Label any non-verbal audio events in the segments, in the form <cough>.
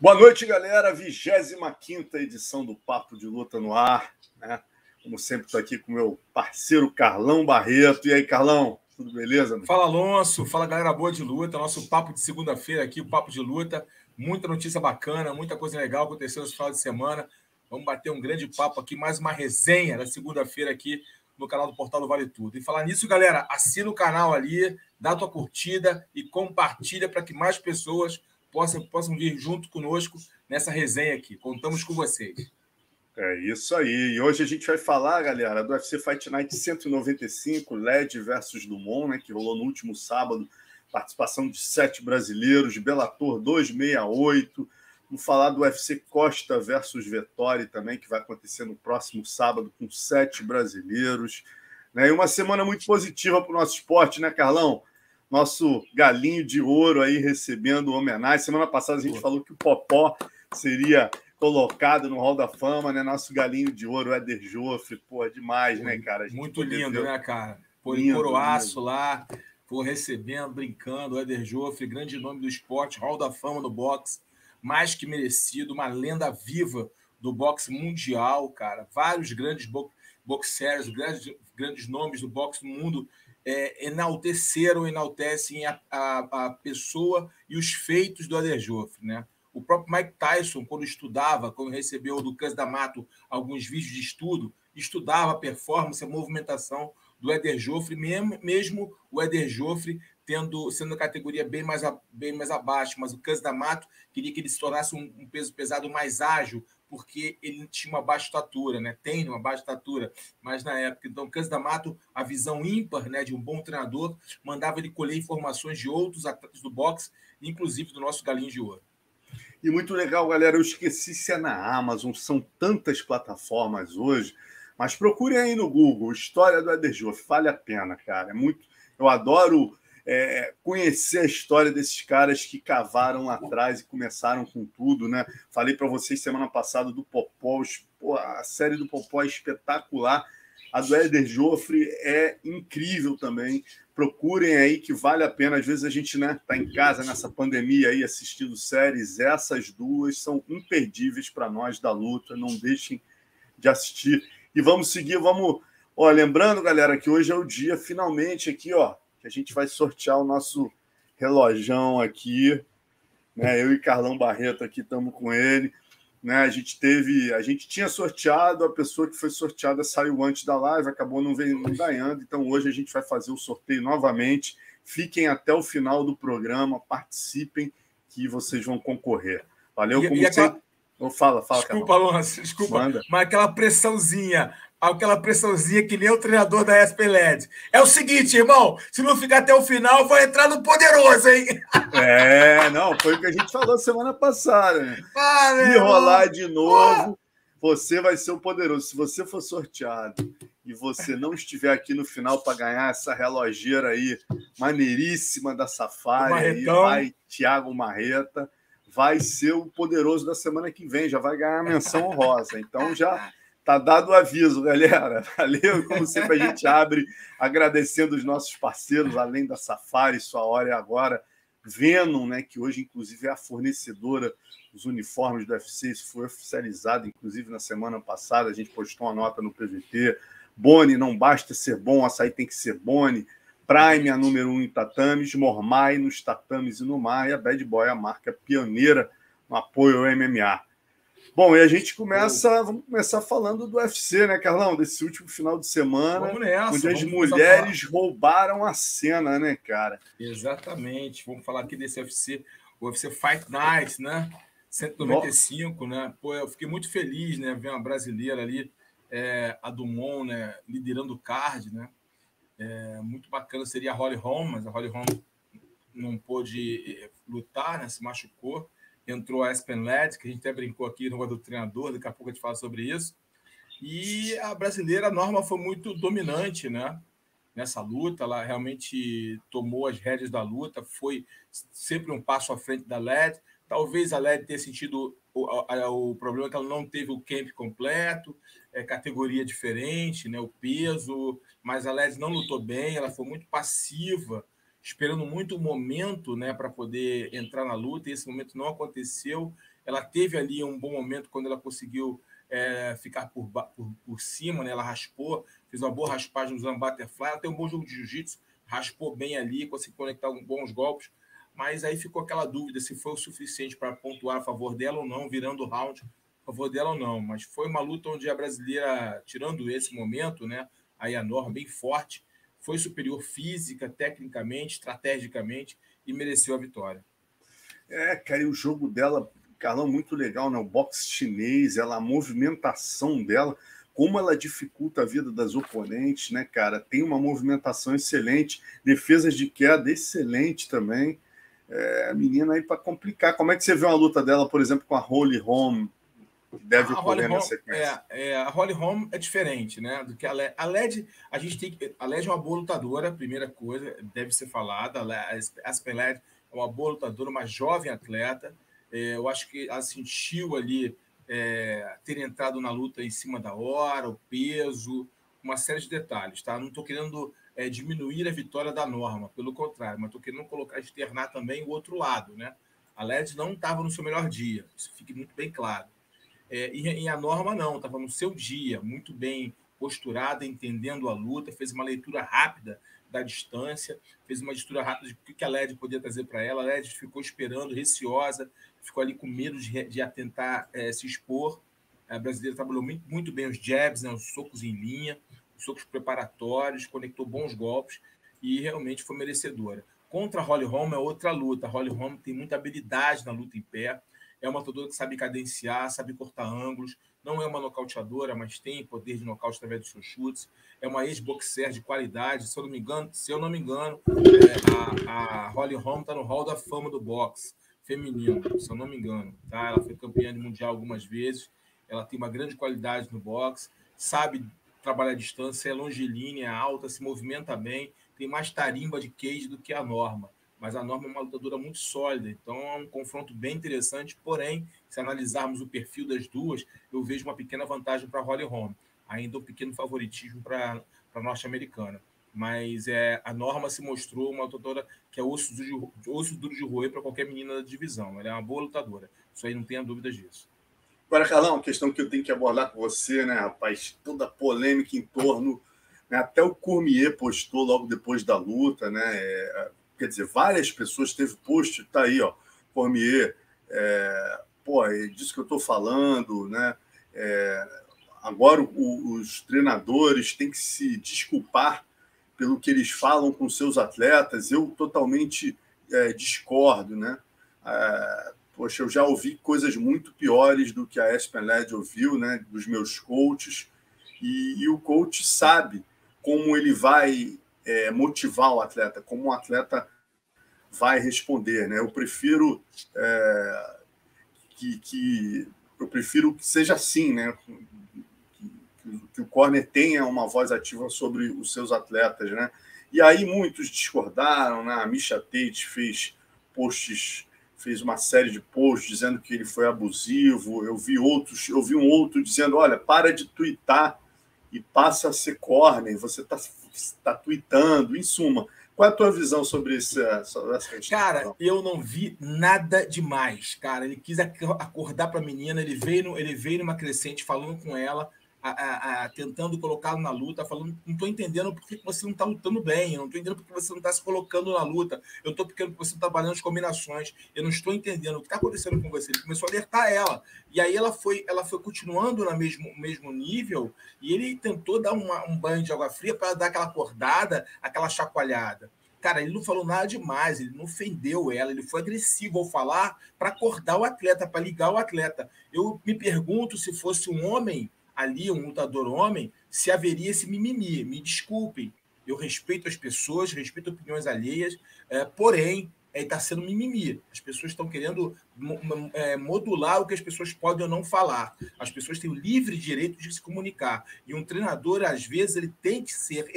Boa noite, galera. 25 edição do Papo de Luta no ar. Né? Como sempre, estou aqui com meu parceiro Carlão Barreto. E aí, Carlão, tudo beleza? Meu? Fala, Alonso. Fala, galera boa de luta. Nosso papo de segunda-feira aqui, o Papo de Luta. Muita notícia bacana, muita coisa legal aconteceu nesse final de semana. Vamos bater um grande papo aqui, mais uma resenha da segunda-feira aqui no canal do Portal do Vale Tudo. E falar nisso, galera, assina o canal ali, dá a tua curtida e compartilha para que mais pessoas possam, possam vir junto conosco nessa resenha aqui. Contamos com vocês. É isso aí. E hoje a gente vai falar, galera, do UFC Fight Night 195, LED versus Dumont, né, que rolou no último sábado. Participação de sete brasileiros, Bellator 268. Vamos falar do UFC Costa versus Vettori também, que vai acontecer no próximo sábado com sete brasileiros. Né? E uma semana muito positiva para o nosso esporte, né, Carlão? Nosso galinho de ouro aí recebendo homenagem. Semana passada a gente falou que o Popó seria colocado no Hall da Fama, né? Nosso galinho de ouro, Éder Joffre, pô, demais, né, cara? Muito lindo, ver... né, cara? Pô, lindo, coroaço lindo. lá, pô, recebendo, brincando, Éder Joffre, grande nome do esporte, Hall da Fama do boxe, mais que merecido, uma lenda viva do boxe mundial, cara. Vários grandes bo boxeiros, grandes, grandes nomes do boxe no mundo é, enalteceram, enaltecem a, a, a, pessoa e os feitos do Eder Joffre, né? O próprio Mike Tyson, quando estudava, quando recebeu do Cans D'Amato alguns vídeos de estudo, estudava a performance, a movimentação do Eder Joffre, mesmo, mesmo o Eder Joffre tendo, sendo a categoria bem mais, bem mais abaixo, mas o Cans D'Amato queria que ele se tornasse um, um peso pesado mais ágil, porque ele tinha uma baixa estatura, né? Tem uma baixa estatura, mas na época, então, Cândido da Mato, a visão ímpar, né, de um bom treinador, mandava ele colher informações de outros atletas do boxe, inclusive do nosso galinho de ouro. E muito legal, galera. Eu esqueci se é na Amazon, são tantas plataformas hoje, mas procurem aí no Google, História do Eder vale a pena, cara. É muito. Eu adoro é, conhecer a história desses caras que cavaram lá atrás e começaram com tudo, né? Falei para vocês semana passada do Popó, a série do Popó é espetacular. A do Éder Joffre é incrível também. Procurem aí que vale a pena. Às vezes a gente né, tá em casa nessa pandemia aí assistindo séries. Essas duas são imperdíveis para nós da luta. Não deixem de assistir. E vamos seguir, vamos. Ó, lembrando, galera, que hoje é o dia, finalmente, aqui, ó, que a gente vai sortear o nosso relojão aqui. Né? Eu e Carlão Barreto aqui estamos com ele. Né? A gente teve, a gente tinha sorteado, a pessoa que foi sorteada saiu antes da live, acabou não, vendo, não ganhando. Então hoje a gente vai fazer o sorteio novamente. Fiquem até o final do programa, participem que vocês vão concorrer. Valeu, como e, e sempre. Aquela... fala, fala. Desculpa, Alonso, desculpa. Manda. Mas aquela pressãozinha aquela pressãozinha que nem o treinador da SPLED. É o seguinte, irmão, se não ficar até o final, vai entrar no poderoso, hein? <laughs> É, não, foi o que a gente falou semana passada, né? Ah, se rolar de novo, você vai ser o poderoso. Se você for sorteado e você não estiver aqui no final para ganhar essa relogeira aí maneiríssima da Safari, aí vai Thiago Marreta, vai ser o poderoso da semana que vem, já vai ganhar a menção honrosa. Então já Tá dado o aviso, galera. <laughs> Valeu. Como sempre, a gente abre agradecendo os nossos parceiros, além da Safari, sua hora é agora. Venom, né, que hoje, inclusive, é a fornecedora dos uniformes do UFC. Isso foi oficializado, inclusive, na semana passada. A gente postou uma nota no PVT. Boni, não basta ser bom, açaí tem que ser Boni. Prime, a número um em tatames. Mormai, nos tatames e no mar. E a Bad Boy, a marca pioneira no apoio ao MMA. Bom, e a gente começa, vamos começar falando do UFC, né, Carlão? Desse último final de semana, nessa, onde as mulheres roubaram a cena, né, cara? Exatamente. Vamos falar aqui desse UFC, o UFC Fight Night, né? 195, Nossa. né? Pô, eu fiquei muito feliz, né, ver uma brasileira ali, é, a Dumont, né, liderando o card, né? É, muito bacana seria a Holly Holm, mas a Holly Holm não pôde eh, lutar, né? se machucou. Entrou a Aspen Led, que a gente até brincou aqui no do treinador, daqui a pouco a gente fala sobre isso. E a brasileira, a Norma, foi muito dominante né? nessa luta. Ela realmente tomou as rédeas da luta, foi sempre um passo à frente da LED. Talvez a LED tenha sentido o, o problema que ela não teve o camp completo, é, categoria diferente, né, o peso, mas a LED não lutou bem, ela foi muito passiva, esperando muito o momento né, para poder entrar na luta, e esse momento não aconteceu. Ela teve ali um bom momento quando ela conseguiu é, ficar por, por, por cima, né, ela raspou, fez uma boa raspagem usando butterfly, ela tem um bom jogo de jiu-jitsu, raspou bem ali, conseguiu conectar bons golpes, mas aí ficou aquela dúvida se foi o suficiente para pontuar a favor dela ou não, virando o round a favor dela ou não. Mas foi uma luta onde a brasileira, tirando esse momento, né, aí a Norma bem forte, foi superior física, tecnicamente, estrategicamente e mereceu a vitória. É, cara, e o jogo dela, Carlão, muito legal, né? O boxe chinês, ela, a movimentação dela, como ela dificulta a vida das oponentes, né, cara? Tem uma movimentação excelente, defesas de queda excelente também é, a menina aí para complicar. Como é que você vê uma luta dela, por exemplo, com a Holly Holm? Que deve a ocorrer na sequência. É, é, a Holly Holm é diferente, né? Do que a LED. A LED, a gente tem A LED é uma boa lutadora, primeira coisa, deve ser falada. A Aspen LED é uma boa lutadora, uma jovem atleta. É, eu acho que ela sentiu ali é, ter entrado na luta em cima da hora, o peso, uma série de detalhes, tá? Não estou querendo é, diminuir a vitória da norma, pelo contrário, mas estou querendo colocar, externar também o outro lado, né? A LED não estava no seu melhor dia, isso fique muito bem claro. É, e, e, a norma não, estava no seu dia, muito bem posturada, entendendo a luta, fez uma leitura rápida da distância, fez uma leitura rápida de o que a LED podia trazer para ela. A LED ficou esperando, receosa, ficou ali com medo de, de tentar é, se expor. A brasileira trabalhou muito, muito bem os jabs, né, os socos em linha, socos preparatórios, conectou bons golpes e realmente foi merecedora. Contra a Holly Holm é outra luta. A Holly Holm tem muita habilidade na luta em pé. É uma lutadora que sabe cadenciar, sabe cortar ângulos. Não é uma nocauteadora, mas tem poder de nocaute através dos seus chutes. É uma ex-boxer de qualidade. Se eu não me engano, se eu não me engano é, a, a Holly Holm está no hall da fama do boxe feminino, se eu não me engano. Tá? Ela foi campeã mundial algumas vezes. Ela tem uma grande qualidade no boxe, sabe trabalha à distância, é longilínea, é alta, se movimenta bem, tem mais tarimba de cage do que a norma. Mas a norma é uma lutadora muito sólida, então é um confronto bem interessante. Porém, se analisarmos o perfil das duas, eu vejo uma pequena vantagem para a Holly Holm, ainda um pequeno favoritismo para a norte-americana. Mas é, a norma se mostrou uma lutadora que é osso duro de, osso duro de roer para qualquer menina da divisão. Ela é uma boa lutadora, isso aí não tenha dúvidas disso. Agora, Carlão, uma questão que eu tenho que abordar com você, né, rapaz? Toda a polêmica em torno. Né, até o Cormier postou logo depois da luta, né? É, quer dizer, várias pessoas teve post, tá aí, ó. Cormier, é, pô, é disso que eu estou falando, né? É, agora o, os treinadores têm que se desculpar pelo que eles falam com seus atletas. Eu totalmente é, discordo, né? É, Poxa, eu já ouvi coisas muito piores do que a Aspen Led ouviu, né, dos meus coaches, e, e o coach sabe como ele vai é, motivar o atleta, como o atleta vai responder, né? Eu prefiro é, que, que, eu prefiro que seja assim, né? Que, que, o corner tenha uma voz ativa sobre os seus atletas, né? E aí muitos discordaram, né? A Misha Tate fez posts fez uma série de posts dizendo que ele foi abusivo. Eu vi outros, eu vi um outro dizendo: olha, para de twittar e passa a ser corner, você está tá tweetando, em suma. Qual é a tua visão sobre, esse, sobre essa questão? Cara, eu não vi nada demais, cara. Ele quis acordar para a menina, ele veio, ele veio numa crescente falando com ela, a, a, tentando colocá-lo na luta, falando, não estou entendendo por que você não está lutando bem, eu não estou entendendo por que você não está se colocando na luta, eu estou porque você está trabalhando as combinações, eu não estou entendendo o que está acontecendo com você. Ele começou a alertar ela, e aí ela foi, ela foi continuando no mesmo, mesmo nível, e ele tentou dar uma, um banho de água fria para dar aquela acordada, aquela chacoalhada. Cara, ele não falou nada demais, ele não ofendeu ela, ele foi agressivo ao falar para acordar o atleta, para ligar o atleta. Eu me pergunto se fosse um homem ali, um lutador homem, se haveria esse mimimi. Me desculpem. eu respeito as pessoas, respeito opiniões alheias, é, porém, está é, sendo mimimi. As pessoas estão querendo é, modular o que as pessoas podem ou não falar. As pessoas têm o livre direito de se comunicar. E um treinador, às vezes, ele tem que ser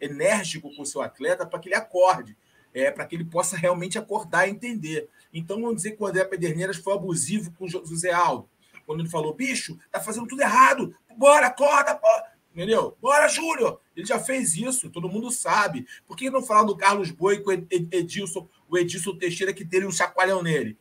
enérgico com o seu atleta para que ele acorde, é, para que ele possa realmente acordar e entender. Então, vamos dizer que o André Pederneiras foi abusivo com o José Aldo. Quando ele falou, bicho, tá fazendo tudo errado, bora, acorda, bora. Entendeu? Bora, Júnior! Ele já fez isso, todo mundo sabe. Por que não falar do Carlos Boi com o Edilson, o Edilson Teixeira que teve um chacoalhão nele?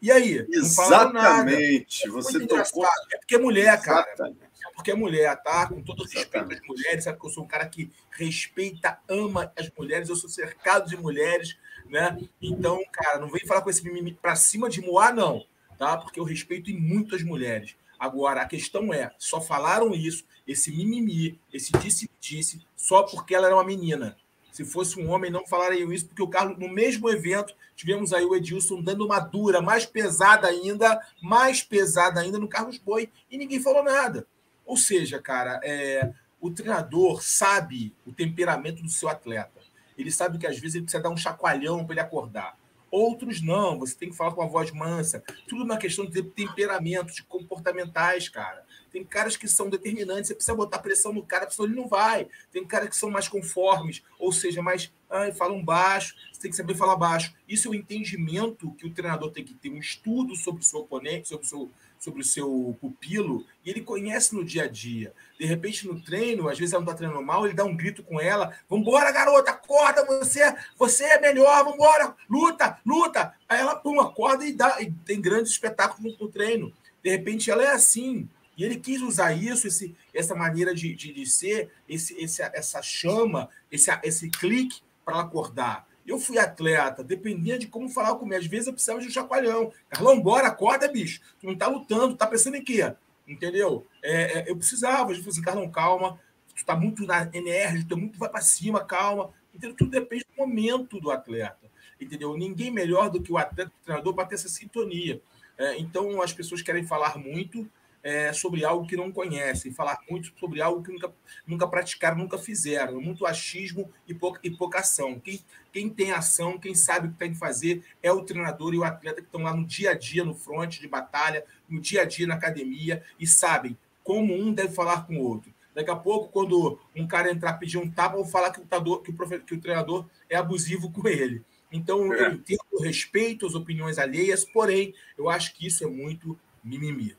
E aí? Exatamente. Você tocou... É porque é mulher, cara. É porque é mulher, tá? Com todo respeito às mulheres, sabe que eu sou um cara que respeita, ama as mulheres, eu sou cercado de mulheres, né? Então, cara, não vem falar com esse mimimi pra cima de Moá, não, tá? Porque eu respeito muitas mulheres. Agora, a questão é, só falaram isso, esse mimimi, esse disse-disse, só porque ela era uma menina. Se fosse um homem, não falariam isso, porque o Carlos, no mesmo evento, tivemos aí o Edilson dando uma dura mais pesada ainda, mais pesada ainda no Carlos Boi, e ninguém falou nada. Ou seja, cara, é, o treinador sabe o temperamento do seu atleta. Ele sabe que às vezes ele precisa dar um chacoalhão para ele acordar. Outros não, você tem que falar com a voz mansa. Tudo uma questão de temperamento, de comportamentais, cara. Tem caras que são determinantes, você precisa botar pressão no cara, senão ele não vai. Tem caras que são mais conformes, ou seja, mais ai, falam baixo, você tem que saber falar baixo. Isso é o entendimento que o treinador tem que ter, um estudo sobre o seu oponente, sobre o seu, sobre o seu pupilo, e ele conhece no dia a dia. De repente, no treino, às vezes ela não está treinando mal, ele dá um grito com ela: Vambora, garota, acorda, você, você é melhor, vambora, luta, luta. Aí ela, pum, acorda e, dá, e tem grandes espetáculos no, no treino. De repente, ela é assim. E ele quis usar isso, esse, essa maneira de, de, de ser, esse, esse, essa chama, esse, esse clique para acordar. Eu fui atleta, dependia de como falar comigo. Às vezes eu precisava de um chacoalhão. Carlão, bora, acorda, bicho. Tu não tá lutando, tá pensando em quê? Entendeu? É, é, eu precisava. Eu falei assim, Carlão, calma. Tu tá muito enérgico, tu muito vai para cima, calma. Entendeu? Tudo depende do momento do atleta. Entendeu? Ninguém melhor do que o atleta, o treinador, para ter essa sintonia. É, então, as pessoas querem falar muito, é, sobre algo que não conhecem, falar muito sobre algo que nunca, nunca praticaram, nunca fizeram. Muito achismo e pouca, e pouca ação. Quem, quem tem ação, quem sabe o que tem que fazer é o treinador e o atleta que estão lá no dia a dia, no fronte de batalha, no dia a dia na academia e sabem como um deve falar com o outro. Daqui a pouco, quando um cara entrar pedir um tapa, vou falar que o, que, o que o treinador é abusivo com ele. Então, é. eu entendo, respeito as opiniões alheias, porém, eu acho que isso é muito mimimi.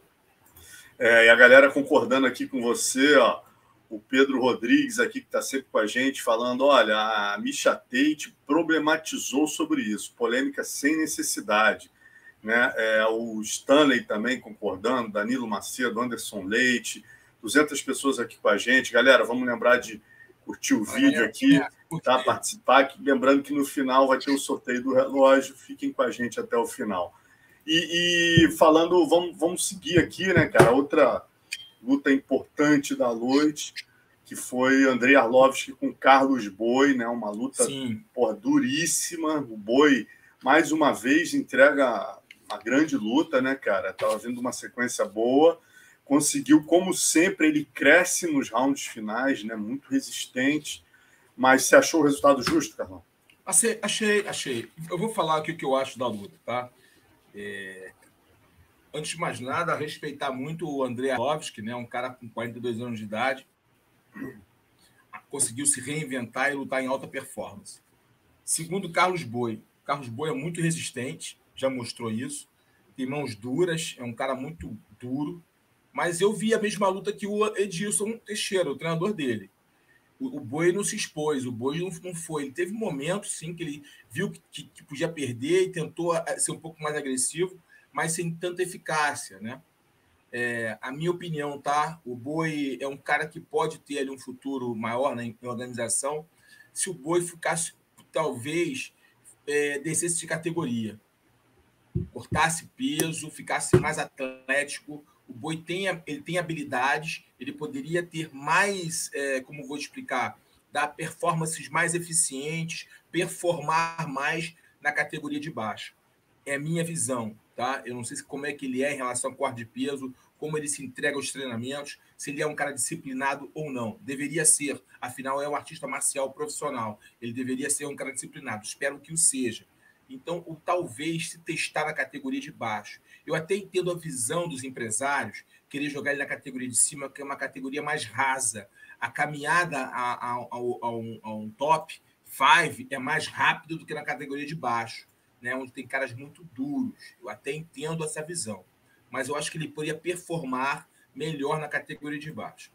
É, e a galera concordando aqui com você, ó, o Pedro Rodrigues aqui, que está sempre com a gente, falando: olha, a Misha Tate problematizou sobre isso, polêmica sem necessidade. Né? É, o Stanley também concordando, Danilo Macedo, Anderson Leite, 200 pessoas aqui com a gente. Galera, vamos lembrar de curtir o vídeo aqui, tá? participar. Lembrando que no final vai ter o sorteio do relógio. Fiquem com a gente até o final. E, e, falando, vamos, vamos seguir aqui, né, cara? Outra luta importante da noite, que foi Andrei Arlovski com Carlos Boi, né? Uma luta porra, duríssima. O Boi, mais uma vez, entrega uma grande luta, né, cara? Tava vindo uma sequência boa. Conseguiu, como sempre, ele cresce nos rounds finais, né? Muito resistente. Mas você achou o resultado justo, Carlão? Achei, achei, achei. Eu vou falar aqui o que eu acho da luta, tá? É... Antes de mais nada, respeitar muito o André Arlovski, né? um cara com 42 anos de idade, conseguiu se reinventar e lutar em alta performance. Segundo Carlos Boi, Carlos Boi é muito resistente, já mostrou isso, tem mãos duras, é um cara muito duro, mas eu vi a mesma luta que o Edilson Teixeira, o treinador dele. O, o Boi não se expôs, o Boi não, não foi. Ele teve momentos, sim, que ele viu que, que podia perder e tentou ser um pouco mais agressivo, mas sem tanta eficácia, né? É, a minha opinião, tá? O Boi é um cara que pode ter ali um futuro maior na organização se o Boi ficasse, talvez, é, descesse de categoria. Cortasse peso, ficasse mais atlético, o Boi tem, ele tem habilidades, ele poderia ter mais, é, como vou explicar, dar performances mais eficientes, performar mais na categoria de baixo. É minha visão. tá? Eu não sei como é que ele é em relação ao corte de peso, como ele se entrega aos treinamentos, se ele é um cara disciplinado ou não. Deveria ser, afinal é um artista marcial profissional. Ele deveria ser um cara disciplinado. Espero que o seja. Então, o talvez se testar na categoria de baixo. Eu até entendo a visão dos empresários querer jogar ele na categoria de cima, que é uma categoria mais rasa. A caminhada a, a, a, a um, um, top five é mais rápido do que na categoria de baixo, né? onde tem caras muito duros. Eu até entendo essa visão. Mas eu acho que ele poderia performar melhor na categoria de baixo.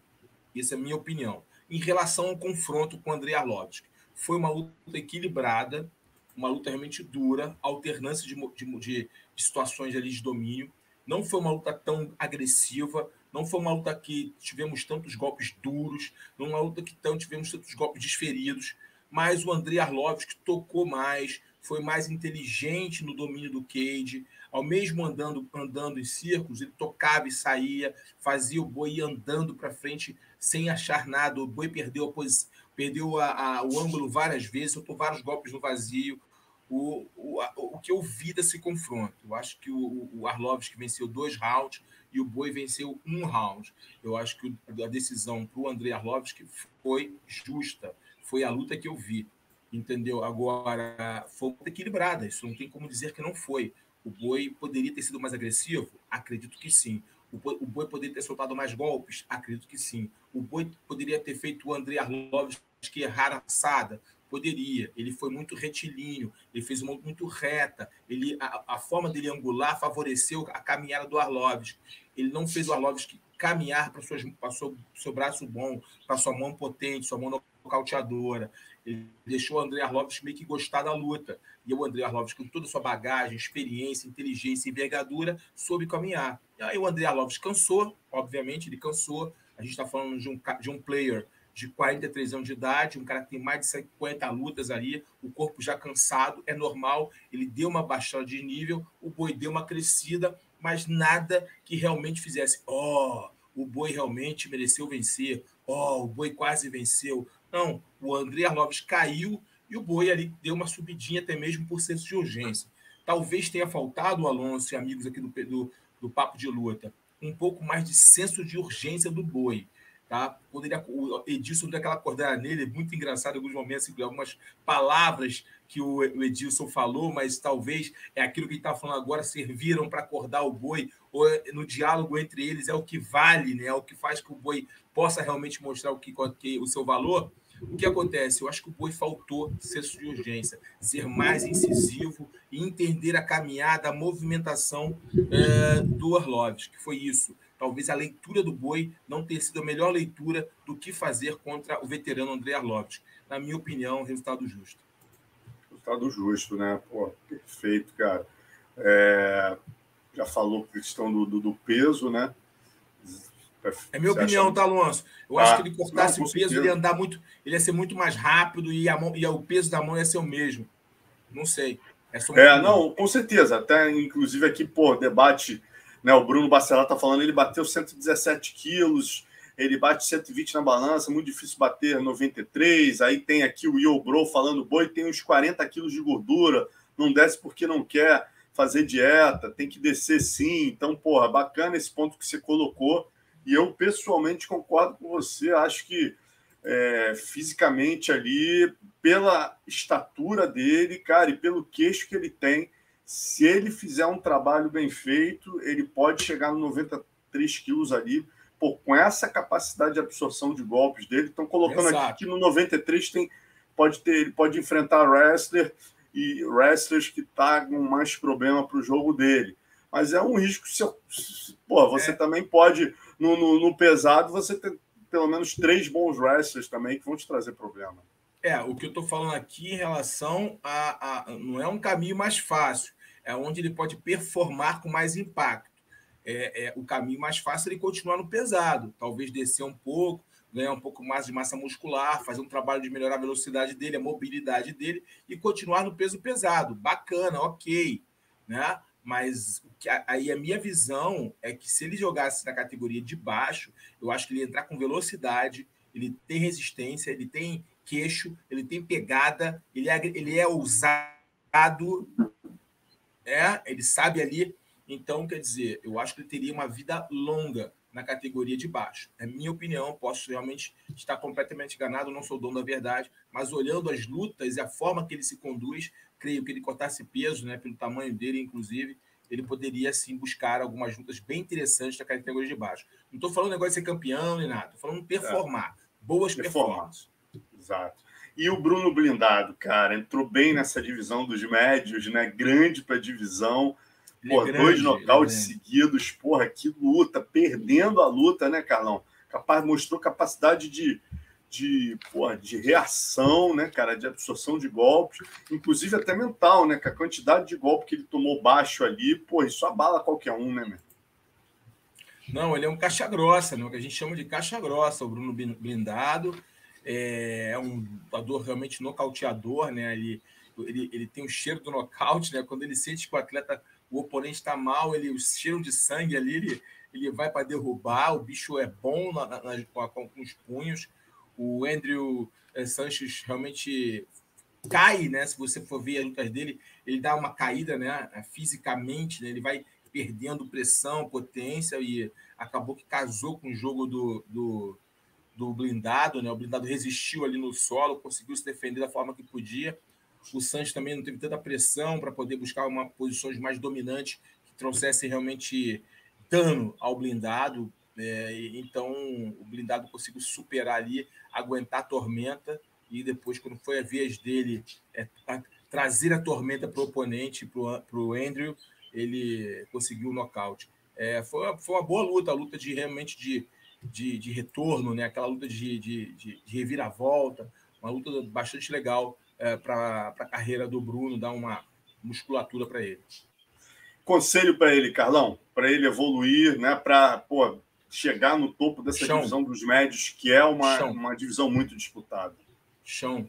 Essa é a minha opinião. Em relação ao confronto com o André Arlovski, foi uma luta equilibrada, uma luta realmente dura, alternância de, de, de, situações ali de domínio. Não foi uma luta tão agressiva, não foi uma luta que tivemos tantos golpes duros, não uma luta que tão, tivemos tantos golpes desferidos, mas o André Arlovski tocou mais, foi mais inteligente no domínio do cage, ao mesmo andando andando em círculos, ele tocava e saía, fazia o boi andando para frente sem achar nada. O boi perdeu a posição, perdeu a, a, o ângulo várias vezes, soltou vários golpes no vazio. O, o, o que eu vi desse confronto? Eu acho que o, o Arlovski venceu dois rounds e o Boi venceu um round. Eu acho que a decisão para o André Arlovski foi justa. Foi a luta que eu vi. Entendeu? Agora, foi equilibrada. Isso não tem como dizer que não foi. O Boi poderia ter sido mais agressivo? Acredito que sim. O Boi, poderia ter soltado mais golpes? Acredito que sim. O Boi poderia ter feito o André Arlovski errar a assada? Poderia. Ele foi muito retilíneo, ele fez uma muito reta. Ele, a, a, forma dele angular favoreceu a caminhada do Arlovski. Ele não fez o Arlovski caminhar para o seu, seu braço bom, para sua mão potente, sua mão nocauteadora. Ele deixou o André Arlovski meio que gostar da luta. E o André Arlovski, com toda a sua bagagem, experiência, inteligência e envergadura, soube caminhar. E aí o André Arlovski cansou, obviamente, ele cansou. A gente está falando de um, de um player de 43 anos de idade, um cara que tem mais de 50 lutas ali, o corpo já cansado, é normal, ele deu uma baixada de nível, o boi deu uma crescida, mas nada que realmente fizesse, ó, oh, o boi realmente mereceu vencer, ó, oh, o boi quase venceu. Não, o André Arlovski caiu e o boi ali deu uma subidinha até mesmo por senso de urgência. Talvez tenha faltado, Alonso e amigos aqui do, do, do Papo de Luta, um pouco mais de senso de urgência do boi. Tá? Quando ele, o Edilson deu aquela acordada nele, é muito engraçado em alguns momentos, algumas palavras que o Edilson falou, mas talvez é aquilo que ele está falando agora, serviram para acordar o boi, ou é, no diálogo entre eles é o que vale, né? é o que faz que o boi possa realmente mostrar o, que, que o seu valor. O que acontece? Eu acho que o boi faltou senso de urgência, ser mais incisivo e entender a caminhada, a movimentação é, do Orlovs, que foi isso talvez a leitura do Boi não tenha sido a melhor leitura do que fazer contra o veterano André Arlovski. Na minha opinião, resultado justo. Resultado justo, né? Pô, perfeito, cara. É... Já falou questão do, do, do peso, né? É minha Você opinião, acha... tá, Alonso? Eu ah, acho que ele cortasse não, o peso, ele ia andar muito, ele ia ser muito mais rápido e, a mão, e o peso da mão ia ser o mesmo. Não sei. É, é não, com certeza. Até, inclusive, aqui, pô, debate né, o Bruno Bacelar está falando, ele bateu 117 quilos, ele bate 120 na balança, muito difícil bater 93. Aí tem aqui o Will Bro falando, boi tem uns 40 quilos de gordura, não desce porque não quer fazer dieta, tem que descer sim. Então, porra, bacana esse ponto que você colocou. E eu pessoalmente concordo com você, acho que é, fisicamente ali, pela estatura dele, cara, e pelo queixo que ele tem, se ele fizer um trabalho bem feito, ele pode chegar no 93 quilos ali, pô, com essa capacidade de absorção de golpes dele. Estão colocando Exato. aqui que no 93 tem, pode ter, ele pode enfrentar wrestler e wrestlers que tá com mais problema para o jogo dele. Mas é um risco. Se, pô, você é. também pode, no, no, no pesado, você tem pelo menos três bons wrestlers também que vão te trazer problema. É, o que eu estou falando aqui em relação a, a. Não é um caminho mais fácil é onde ele pode performar com mais impacto. É, é, o caminho mais fácil é ele continuar no pesado, talvez descer um pouco, ganhar um pouco mais de massa muscular, fazer um trabalho de melhorar a velocidade dele, a mobilidade dele e continuar no peso pesado. Bacana, ok, né? Mas aí a minha visão é que se ele jogasse na categoria de baixo, eu acho que ele ia entrar com velocidade, ele tem resistência, ele tem queixo, ele tem pegada, ele é, ele é ousado, é, ele sabe ali Então, quer dizer, eu acho que ele teria uma vida longa na categoria de baixo. É minha opinião, posso realmente estar completamente enganado, não sou dono da verdade, mas olhando as lutas e a forma que ele se conduz, creio que ele cortasse peso, né, pelo tamanho dele, inclusive, ele poderia sim buscar algumas lutas bem interessantes da categoria de baixo. Não estou falando negócio de ser campeão nem nada, estou falando performar, é. boas performances. Exato. E o Bruno Blindado, cara, entrou bem nessa divisão dos médios, né? Grande para a divisão. Pô, é grande, dois nocautes é seguidos, porra, que luta, perdendo a luta, né, Carlão? Capaz, mostrou capacidade de, de, porra, de reação, né, cara, de absorção de golpes, inclusive até mental, né, com a quantidade de golpe que ele tomou baixo ali, pô, isso abala qualquer um, né, meu? Não, ele é um caixa grossa, né, o que a gente chama de caixa grossa, o Bruno blindado, é, é um lutador realmente nocauteador, né, ele, ele, ele tem o cheiro do nocaute, né, quando ele sente que o atleta o oponente está mal, ele o cheiro de sangue ali, ele, ele vai para derrubar, o bicho é bom na, na, com, com, os punhos. O Andrew eh, Sanches realmente cai, né? Se você for ver as lutas dele, ele dá uma caída, né? Fisicamente, né? ele vai perdendo pressão, potência e acabou que casou com o jogo do, do, do blindado, né? O blindado resistiu ali no solo, conseguiu se defender da forma que podia. O Santos também não teve tanta pressão para poder buscar uma posições mais dominantes que trouxessem realmente dano ao blindado. É, então, o blindado conseguiu superar ali, aguentar a tormenta e depois, quando foi a vez dele é, a, trazer a tormenta para o oponente, para o Andrew, ele conseguiu o nocaute. É, foi, foi uma boa luta, a luta de realmente de, de, de retorno, né? aquela luta de, de, de, de reviravolta, uma luta bastante legal é, para a carreira do Bruno, dar uma musculatura para ele. Conselho para ele, Carlão, para ele evoluir, né, para chegar no topo dessa Chão. divisão dos médios, que é uma, uma divisão muito disputada. Chão.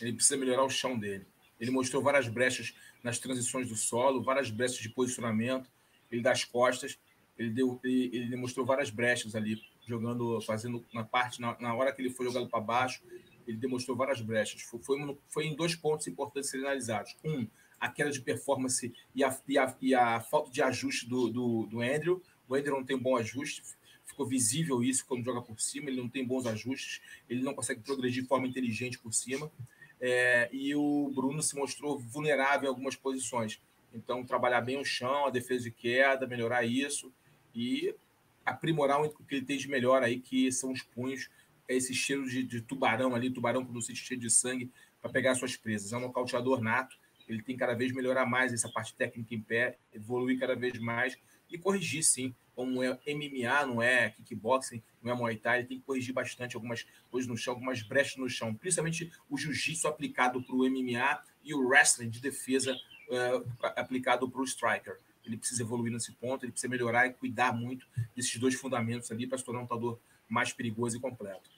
Ele precisa melhorar o chão dele. Ele mostrou várias brechas nas transições do solo, várias brechas de posicionamento, ele das costas. Ele, deu, ele, ele demonstrou várias brechas ali, jogando, fazendo na parte, na, na hora que ele foi jogando para baixo, ele demonstrou várias brechas. Foi, foi, foi em dois pontos importantes serem analisados. Um, a queda de performance e a, e a, e a falta de ajuste do, do, do Andrew. O Andrew não tem bom ajuste, ficou visível isso quando joga por cima, ele não tem bons ajustes, ele não consegue progredir de forma inteligente por cima. É, e o Bruno se mostrou vulnerável em algumas posições. Então, trabalhar bem o chão, a defesa de queda, melhorar isso e aprimorar o que ele tem de melhor aí, que são os punhos é esse cheiro de, de tubarão ali, tubarão quando se cheio de sangue para pegar suas presas. É um nocauteador nato, ele tem cada vez melhorar mais essa parte técnica em pé, evoluir cada vez mais e corrigir sim. Como é MMA, não é kickboxing, não é Muay Thai, ele tem que corrigir bastante algumas coisas no chão, algumas brechas no chão, principalmente o jiu-jitsu aplicado para o MMA e o wrestling de defesa uh, aplicado para o striker. Ele precisa evoluir nesse ponto, ele precisa melhorar e cuidar muito desses dois fundamentos ali para se tornar um lutador mais perigoso e completo.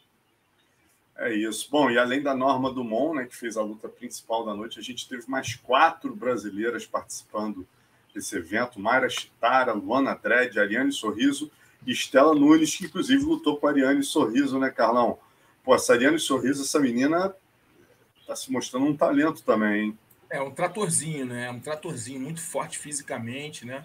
É isso. Bom, e além da Norma Dumont, né, que fez a luta principal da noite, a gente teve mais quatro brasileiras participando desse evento: Mayra Chitara, Luana Dredd, Ariane Sorriso e Estela Nunes, que inclusive lutou com a Ariane Sorriso, né, Carlão? Pô, essa Ariane Sorriso, essa menina tá se mostrando um talento também, hein? É um tratorzinho, né? Um tratorzinho muito forte fisicamente, né?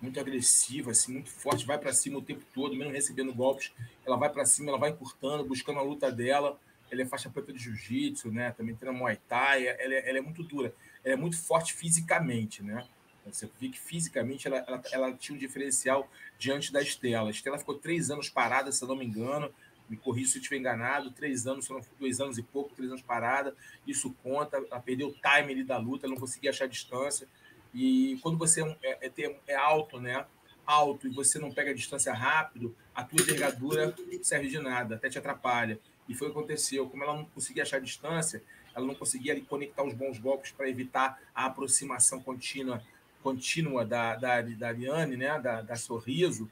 Muito agressiva, assim, muito forte, vai para cima o tempo todo, mesmo recebendo golpes, ela vai para cima, ela vai encurtando, buscando a luta dela ela é faixa preta de jiu-jitsu, né? Também treina Muay Thai, ela é, ela é, muito dura, ela é muito forte fisicamente, né? Você vê que fisicamente ela, ela, ela tinha um diferencial diante da Estela. A Estela ficou três anos parada, se eu não me engano, me corri se eu estiver enganado, três anos, dois anos e pouco, três anos parada, isso conta, ela perdeu o time ali da luta, não conseguia achar distância, e quando você é, é, é alto, né, alto, e você não pega a distância rápido, a tua envergadura serve de nada, até te atrapalha. E foi o que aconteceu. Como ela não conseguia achar distância, ela não conseguia ali, conectar os bons golpes para evitar a aproximação contínua, contínua da, da, da Ariane, né? da, da Sorriso,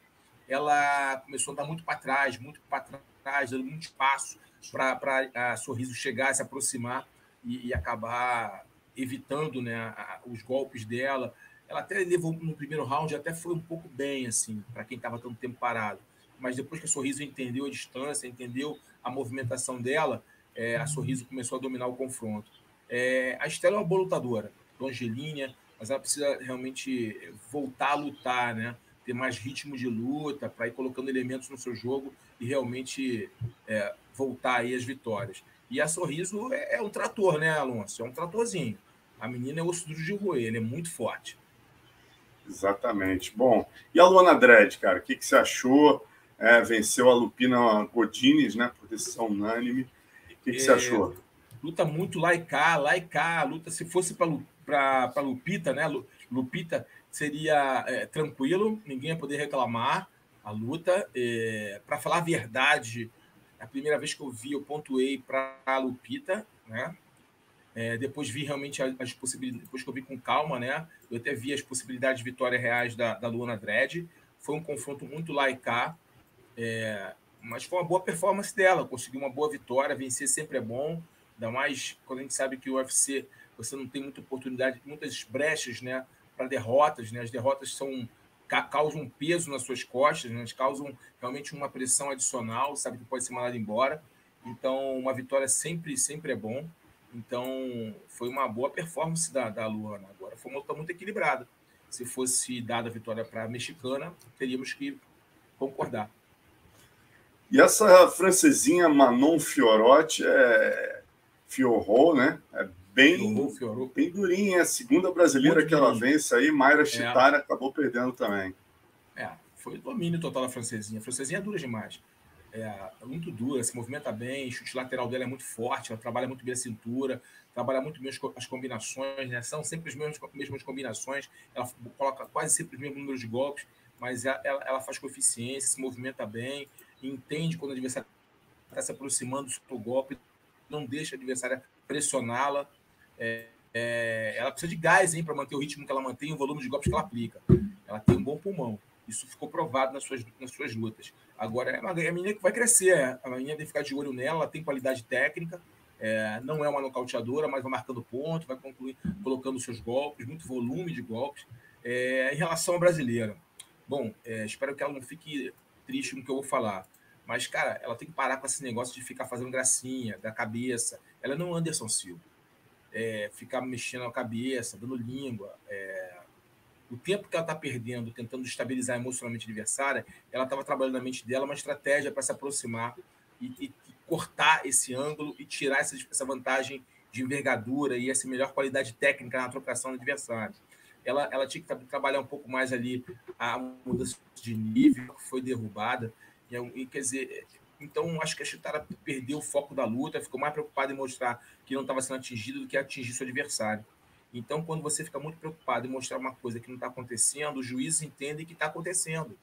ela começou a dar muito para trás, muito para trás, dando muito espaço para a Sorriso chegar, se aproximar e, e acabar evitando né, a, os golpes dela. Ela até levou no primeiro round, até foi um pouco bem, assim, para quem estava tanto tempo parado. Mas depois que a Sorriso entendeu a distância, entendeu a movimentação dela, é, a Sorriso começou a dominar o confronto. É, a Estela é uma boa lutadora, longelínea, mas ela precisa realmente voltar a lutar, né? Ter mais ritmo de luta para ir colocando elementos no seu jogo e realmente é, voltar aí as vitórias. E a Sorriso é, é um trator, né, Alonso? É um tratorzinho. A menina é osso duro de roer, ele é muito forte. Exatamente. Bom, e a Luana Dredd, cara, o que, que você achou? É, venceu a Lupina Godines, né, por decisão unânime. O que, que é, você achou? Luta muito lá e cá, lá e cá. Luta, se fosse para Lupita, né, Lupita seria é, tranquilo, ninguém ia poder reclamar a luta. É, para falar a verdade, a primeira vez que eu vi, eu pontuei para a Lupita, né? É, depois vi realmente as possibilidades, depois que eu vi com calma, né? Eu até vi as possibilidades de vitória reais da, da Luana Dredd. Foi um confronto muito lá é, mas foi uma boa performance dela. Conseguiu uma boa vitória, vencer sempre é bom, ainda mais quando a gente sabe que o UFC você não tem muita oportunidade, muitas brechas, né? Para derrotas, né? As derrotas são causam peso nas suas costas, né? causam realmente uma pressão adicional, sabe que pode ser mandado embora. Então, uma vitória sempre, sempre é bom. Então, foi uma boa performance da, da Luana. Agora, foi uma luta muito equilibrada. Se fosse dada a vitória para a mexicana, teríamos que concordar. E essa francesinha Manon Fiorotti é Fiorro, né? É bem, bem durinha. É a segunda brasileira muito que ela vence aí. Mayra Chitara é. acabou perdendo também. É, foi domínio total da francesinha. A francesinha é dura demais é, muito dura, se movimenta bem, o chute lateral dela é muito forte, ela trabalha muito bem a cintura, trabalha muito bem as combinações, né? São sempre as mesmas, mesmas combinações, ela coloca quase sempre os mesmos números de golpes, mas ela, ela faz com eficiência, se movimenta bem, entende quando o adversário está se aproximando do seu golpe, não deixa o adversário pressioná-la. É, é, ela precisa de gás para manter o ritmo que ela mantém, o volume de golpes que ela aplica. Ela tem um bom pulmão. Isso ficou provado nas suas, nas suas lutas. Agora, é uma, é menina que vai crescer. É. A menina tem que ficar de olho nela, ela tem qualidade técnica. É, não é uma nocauteadora, mas vai marcando ponto, vai concluir, colocando seus golpes, muito volume de golpes. É, em relação à brasileira, bom, é, espero que ela não fique triste no que eu vou falar. Mas, cara, ela tem que parar com esse negócio de ficar fazendo gracinha da cabeça. Ela não é Anderson Silva. É, ficar mexendo a cabeça, dando língua. É, o tempo que ela está perdendo tentando estabilizar emocionalmente a adversária, ela estava trabalhando na mente dela uma estratégia para se aproximar e, e, e, cortar esse ângulo e tirar essa, essa vantagem de envergadura e essa melhor qualidade técnica na trocação do adversário. Ela, ela tinha que trabalhar um pouco mais ali a mudança de nível que foi derrubada. E, e quer dizer, então acho que a Chitara perdeu o foco da luta, ficou mais preocupada em mostrar que não estava sendo atingido do que atingir seu adversário. Então, quando você fica muito preocupado em mostrar uma coisa que não está acontecendo, os juízes entendem que está acontecendo.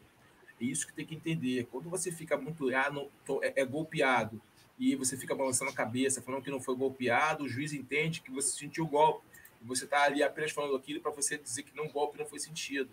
É isso que tem que entender. Quando você fica muito ah, não, tô, é, é, golpeado e você fica balançando a cabeça, falando que não foi golpeado, o juiz entende que você sentiu o golpe. E você está ali apenas falando aquilo para você dizer que não golpe não foi sentido.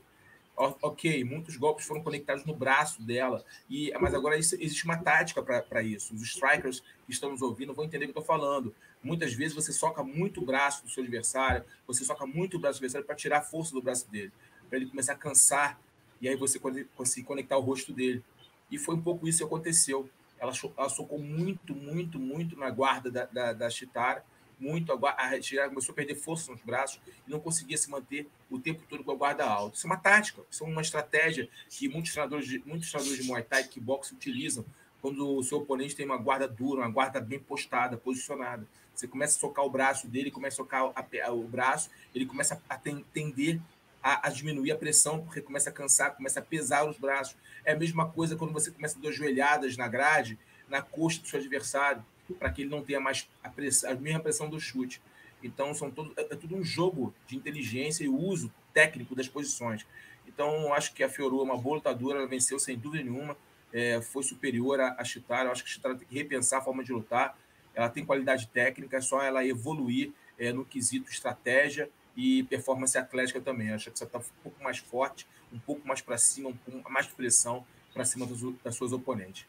Ok, muitos golpes foram conectados no braço dela, e mas agora isso, existe uma tática para isso. Os strikers que estão nos ouvindo vão entender o que eu estou falando. Muitas vezes você soca muito o braço do seu adversário, você soca muito o braço do adversário para tirar a força do braço dele, para ele começar a cansar, e aí você conseguir conectar o rosto dele. E foi um pouco isso que aconteceu. Ela, ela socou muito, muito, muito na guarda da, da, da Chitara, muito, a, a começou a perder força nos braços e não conseguia se manter o tempo todo com a guarda alta. Isso é uma tática, isso é uma estratégia que muitos treinadores de, muitos treinadores de Muay Thai e Kickbox utilizam quando o seu oponente tem uma guarda dura, uma guarda bem postada, posicionada. Você começa a socar o braço dele, começa a socar a, o braço, ele começa a tender a, a, diminuir a pressão, porque começa a cansar, começa a pesar os braços. É a mesma coisa quando você começa a dar joelhadas na grade, na coxa do seu adversário para que ele não tenha mais a, a mesma pressão do chute. Então, são todo, é, é tudo um jogo de inteligência e uso técnico das posições. Então, acho que a Fioru é uma boa lutadora, ela venceu sem dúvida nenhuma, é, foi superior a, a Chitara. Eu acho que a Chitara tem que repensar a forma de lutar. Ela tem qualidade técnica, é só ela evoluir é, no quesito estratégia e performance atlética também. acho que você está um pouco mais forte, um pouco mais para cima, pouco mais pressão para cima dos, das suas oponentes.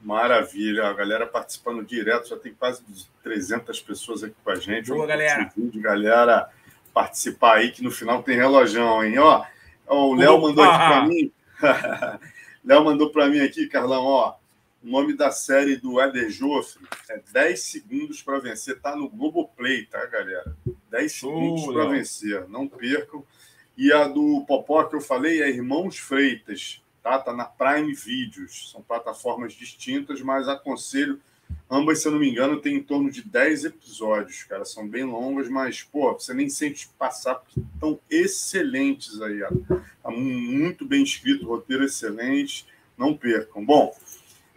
Maravilha, a galera participando direto, já tem quase 300 pessoas aqui com a gente. Boa, galera. De galera participar aí, que no final tem relojão, hein? Ó, ó o Léo mandou aqui para mim. <laughs> Léo mandou para mim aqui, Carlão, ó. O nome da série do Eder Joffre é 10 segundos para vencer. Tá no Globoplay, tá, galera? 10 segundos para vencer. Não percam. E a do Popó que eu falei é Irmãos Freitas. Tá? tá na Prime Videos. São plataformas distintas, mas aconselho. Ambas, se eu não me engano, tem em torno de 10 episódios, cara. São bem longas, mas, pô, você nem sente passar, porque estão excelentes aí. Tá muito bem escrito, roteiro excelente. Não percam. Bom,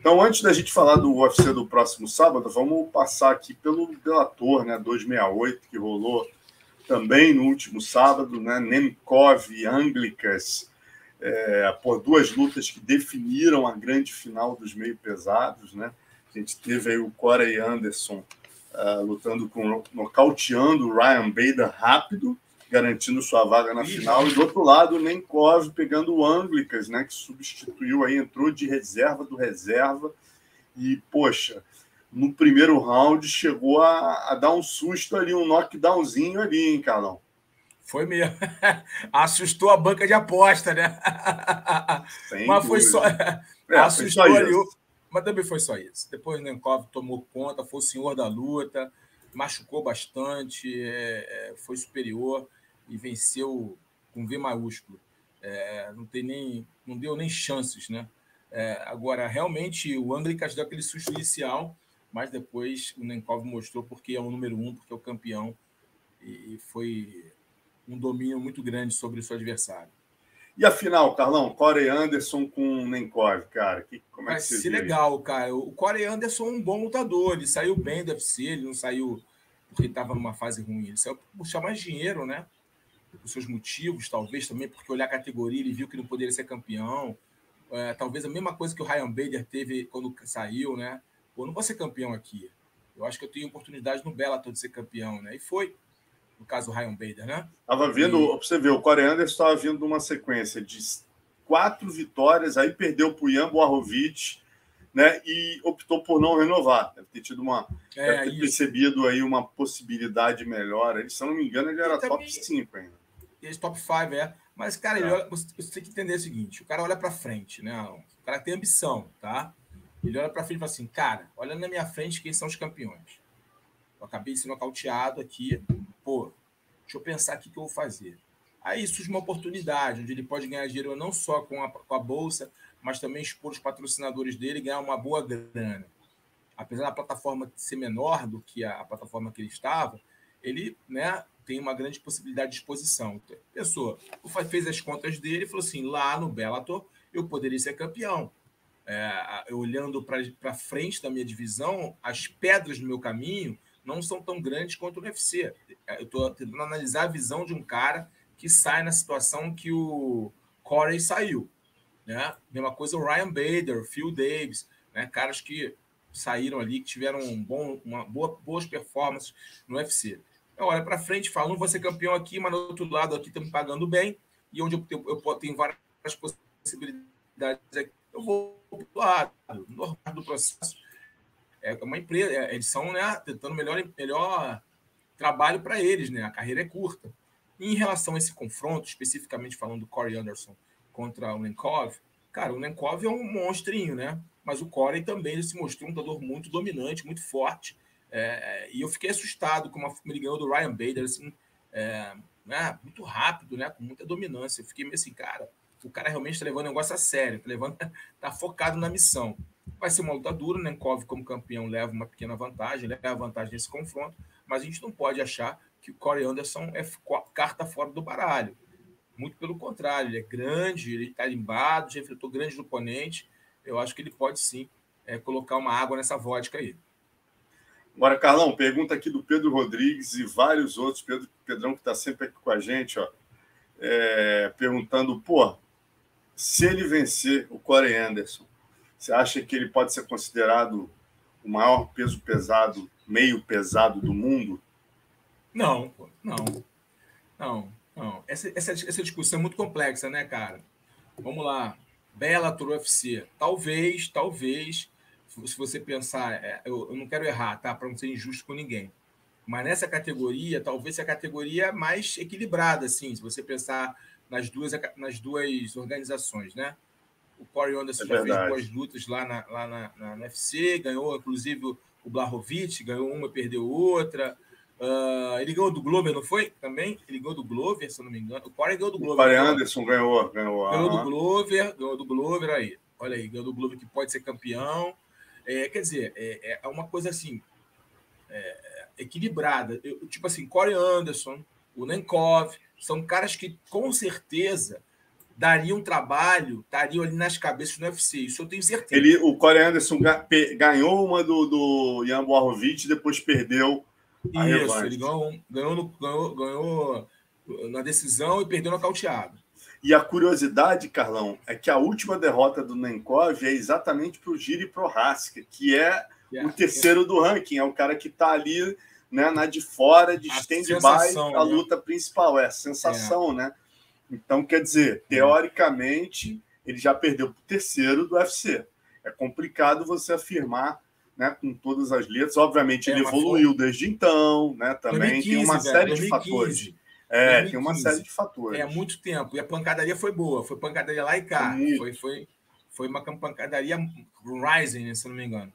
então, antes da gente falar do UFC do próximo sábado, vamos passar aqui pelo Delator, né, 268, que rolou também no último sábado, né, Nemkov e Anglicas, é, por duas lutas que definiram a grande final dos meio pesados, né? A gente teve aí o Corey Anderson uh, lutando com, nocauteando o Ryan Bader rápido, garantindo sua vaga na final. E do outro lado, o Nenkov pegando o Anglicas, né, que substituiu aí, entrou de reserva do reserva. E, poxa, no primeiro round chegou a, a dar um susto ali, um knockdownzinho ali, hein, Carlão? Foi mesmo. <laughs> Assustou a banca de aposta, né? <laughs> Sem Mas foi só. <laughs> É, Assustou foi só ali. Mas também foi só isso. Depois o Nenkov tomou conta, foi o senhor da luta, machucou bastante, é, é foi superior e venceu com V maiúsculo. É, não, tem nem, não deu nem chances, né? É, agora, realmente, o Anglicas deu aquele susto inicial, mas depois o Nenkov mostrou porque é o número um, porque é o campeão, e foi um domínio muito grande sobre o seu adversário. E a final, Carlão? Corey Anderson com Nenkov, cara. Que, como é Vai que ser legal, cara. O Corey Anderson é um bom lutador. Ele saiu bem do UFC, ele não saiu porque estava numa fase ruim. Ele saiu para puxar mais dinheiro, né? os seus motivos, talvez também porque olhar a categoria ele viu que não poderia ser campeão. É, talvez a mesma coisa que o Ryan Bader teve quando saiu, né? Pô, não vou ser campeão aqui. Eu acho que eu tenho oportunidade no Bellator de ser campeão, né? E foi, no caso do Ryan Bader, né? Tava vindo, e... você ver, o Corey Anderson estava vindo uma sequência de quatro vitórias, aí perdeu para o Ian Boarovic, né? E optou por não renovar. Deve ter tido uma. É, deve ter percebido aí uma possibilidade melhor. Ele, se eu não me engano, ele era também... top 5 ainda esse top 5 é. Mas, cara, ele tá. olha, você, você, tem que entender o seguinte: o cara olha para frente, né? O cara tem ambição, tá? Ele olha para frente e fala assim, cara, olha na minha frente quem são os campeões. Eu acabei de ser nocauteado aqui, deixa eu pensar o que eu vou fazer. Aí surge uma oportunidade, onde ele pode ganhar dinheiro não só com a, com a bolsa, mas também expor os patrocinadores dele e ganhar uma boa grana. Apesar da plataforma ser menor do que a, a plataforma que ele estava, ele né, tem uma grande possibilidade de exposição. Pessoa fez as contas dele e falou assim: lá no Bellator eu poderia ser campeão. É, olhando para frente da minha divisão, as pedras do meu caminho não são tão grandes quanto o UFC. Eu estou tentando analisar a visão de um cara que sai na situação que o Corey saiu. Né? Mesma coisa o Ryan Bader, Phil Davis, né? caras que saíram ali, que tiveram um bom, uma boa, boas performances no UFC. Eu olho para frente e falo, não vou ser campeão aqui, mas no outro lado aqui estão me pagando bem, e onde eu, tenho, eu tenho várias possibilidades aqui, eu vou para o lado. Normal do processo. É uma empresa, é, eles são né, tentando melhor, melhor trabalho para eles, né? A carreira é curta. E em relação a esse confronto, especificamente falando do Corey Anderson contra o Nenkov, cara, o Nenkov é um monstrinho, né? Mas o Corey também ele se mostrou um lutador muito dominante, muito forte, é, e eu fiquei assustado com uma ele ganhou do Ryan Bader, assim, é, né, muito rápido, né, com muita dominância. Eu fiquei meio assim, cara, o cara realmente está levando o negócio a sério, está levando, <laughs> tá focado na missão. Vai ser uma luta dura, né? Nenkov, como campeão, leva uma pequena vantagem, leva vantagem nesse confronto, mas a gente não pode achar que o Corey Anderson é carta fora do baralho. Muito pelo contrário, ele é grande, ele está limbado, já enfrentou grandes oponentes. Eu acho que ele pode sim é, colocar uma água nessa vodka aí. Agora, Carlão, pergunta aqui do Pedro Rodrigues e vários outros, Pedro, Pedrão que está sempre aqui com a gente, ó, é, perguntando, pô, se ele vencer o Corey Anderson, você acha que ele pode ser considerado o maior peso pesado, meio pesado do mundo? Não, não, não, não. Essa, essa, essa discussão é muito complexa, né, cara? Vamos lá. Bellator UFC. Talvez, talvez se você pensar, é, eu, eu não quero errar, tá? Para não ser injusto com ninguém. Mas nessa categoria, talvez seja a categoria mais equilibrada, assim, se você pensar nas duas, nas duas organizações, né? O Corey Anderson é já fez boas lutas lá na, lá na, na, UFC, ganhou, inclusive, o Blahovic, ganhou uma, perdeu outra. Uh, ele ganhou do Glover, não foi? Também? Ele ganhou do Glover, se eu não me engano. O Corey ganhou do Glover. O Corey Anderson ganhou. Ganhou, ganhou do Glover, ganhou do Glover aí. Olha aí, ganhou do Glover que pode ser campeão. É, quer dizer, é, é uma coisa assim, é, equilibrada. Eu, tipo assim, Corey Anderson, o Nenkov, são caras que com certeza dariam trabalho, estariam ali nas cabeças do UFC. Isso eu tenho certeza. Ele, o Corey Anderson ganhou uma do, do Jan Borrovic e depois perdeu a Isso, revanche. ele ganhou, ganhou, ganhou, ganhou na decisão e perdeu nocauteado. E a curiosidade, Carlão, é que a última derrota do Nenkov é exatamente para o Giri Prohaska, que é yeah, o terceiro yeah. do ranking, é o cara que está ali né, na de fora, de stand-by, a né? luta principal. É a sensação, é. né? Então, quer dizer, teoricamente, ele já perdeu para o terceiro do UFC. É complicado você afirmar né, com todas as letras. Obviamente, é, ele evoluiu foi... desde então, né? Também 2015, tem uma velho, série 2015. de fatores. É, 2015. tem uma série de fatores. É muito tempo. E a pancadaria foi boa. Foi pancadaria lá e cá. Foi, foi, foi uma pancadaria Rising, se não me engano.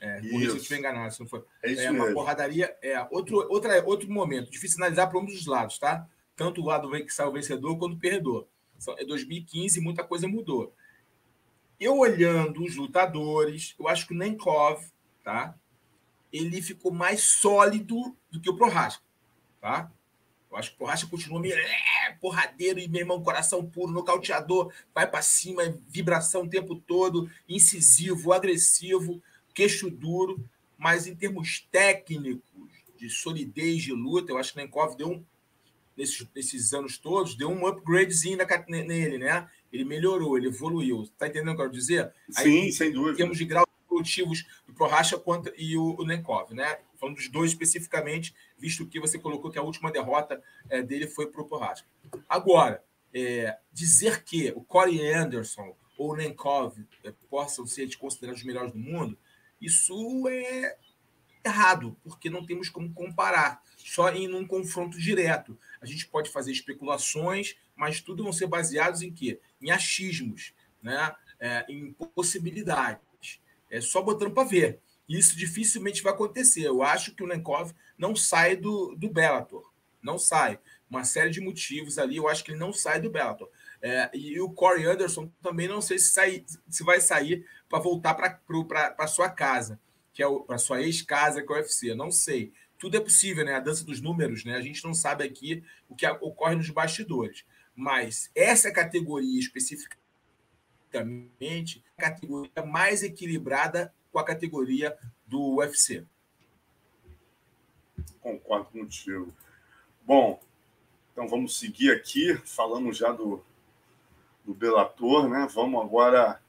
É, por isso eu estiver enganado, se não foi. É, isso é uma mesmo. porradaria. É outro, outra, outro momento. Difícil analisar para ambos os lados, tá? Tanto o lado que saiu vencedor quanto o perdedor. É 2015 muita coisa mudou. Eu olhando os lutadores, eu acho que o Nenkov, tá? Ele ficou mais sólido do que o Prohaska, tá? Eu acho que o Prohaska continua meio é, porradeiro e, meu irmão, coração puro, nocauteador, vai para cima, vibração o tempo todo, incisivo, agressivo queixo duro, mas em termos técnicos, de solidez de luta, eu acho que o Nenkov deu um, nesses, nesses anos todos, deu um upgradezinho na, nele, né? Ele melhorou, ele evoluiu. Tá entendendo o que eu quero dizer? Sim, Aí, sem dúvida. Em termos de grau evolutivos do Prohacha contra, e o, o Nenkov, né? Falando dos dois especificamente, visto que você colocou que a última derrota é, dele foi para o Prohacha. Agora, é, dizer que o Corey Anderson ou o Nenkov é, possam ser considerados os melhores do mundo, isso é errado, porque não temos como comparar, só em um confronto direto. A gente pode fazer especulações, mas tudo vão ser baseados em quê? Em achismos, né? É, em possibilidades. É só botando para ver. Isso dificilmente vai acontecer. Eu acho que o Nenkov não sai do, do Bellator. Não sai. Uma série de motivos ali, eu acho que ele não sai do Bellator. É, e o Corey Anderson também não sei se, sai, se vai sair para voltar para sua casa, que é para sua ex-casa, que é o UFC. Não sei. Tudo é possível, né? A dança dos números, né? A gente não sabe aqui o que ocorre nos bastidores. Mas essa categoria especificamente é a categoria mais equilibrada com a categoria do UFC. Concordo contigo. Bom, então vamos seguir aqui. Falamos já do, do Belator, né? Vamos agora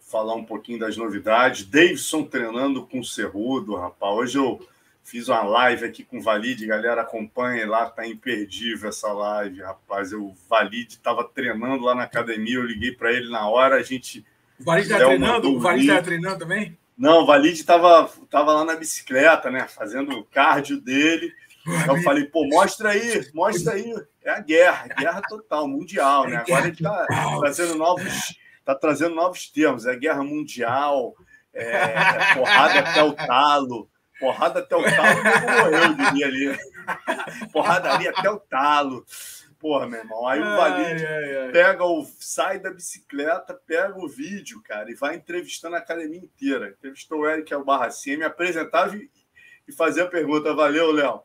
falar um pouquinho das novidades. Davidson treinando com o Cerrudo, rapaz. Hoje eu fiz uma live aqui com o Valide, galera acompanha lá, tá imperdível essa live, rapaz. Eu, o Valide estava treinando lá na academia, eu liguei para ele na hora, a gente. O Valide estava treinando? O Valide estava treinando também? Não, o Valide estava tava lá na bicicleta, né? Fazendo o cardio dele. Então eu falei, pô, mostra aí, mostra aí. É a guerra, guerra total, mundial, né? Agora ele está trazendo novos, tá trazendo novos termos, é guerra mundial, é, é porrada até o talo, porrada até o talo, morreu, diria ali. Porrada ali até o talo. Porra, meu irmão. Aí o Valide pega o. sai da bicicleta, pega o vídeo, cara, e vai entrevistando a academia inteira. Entrevistou o Eric Albarracin, me apresentava e, e fazia a pergunta: valeu, Léo.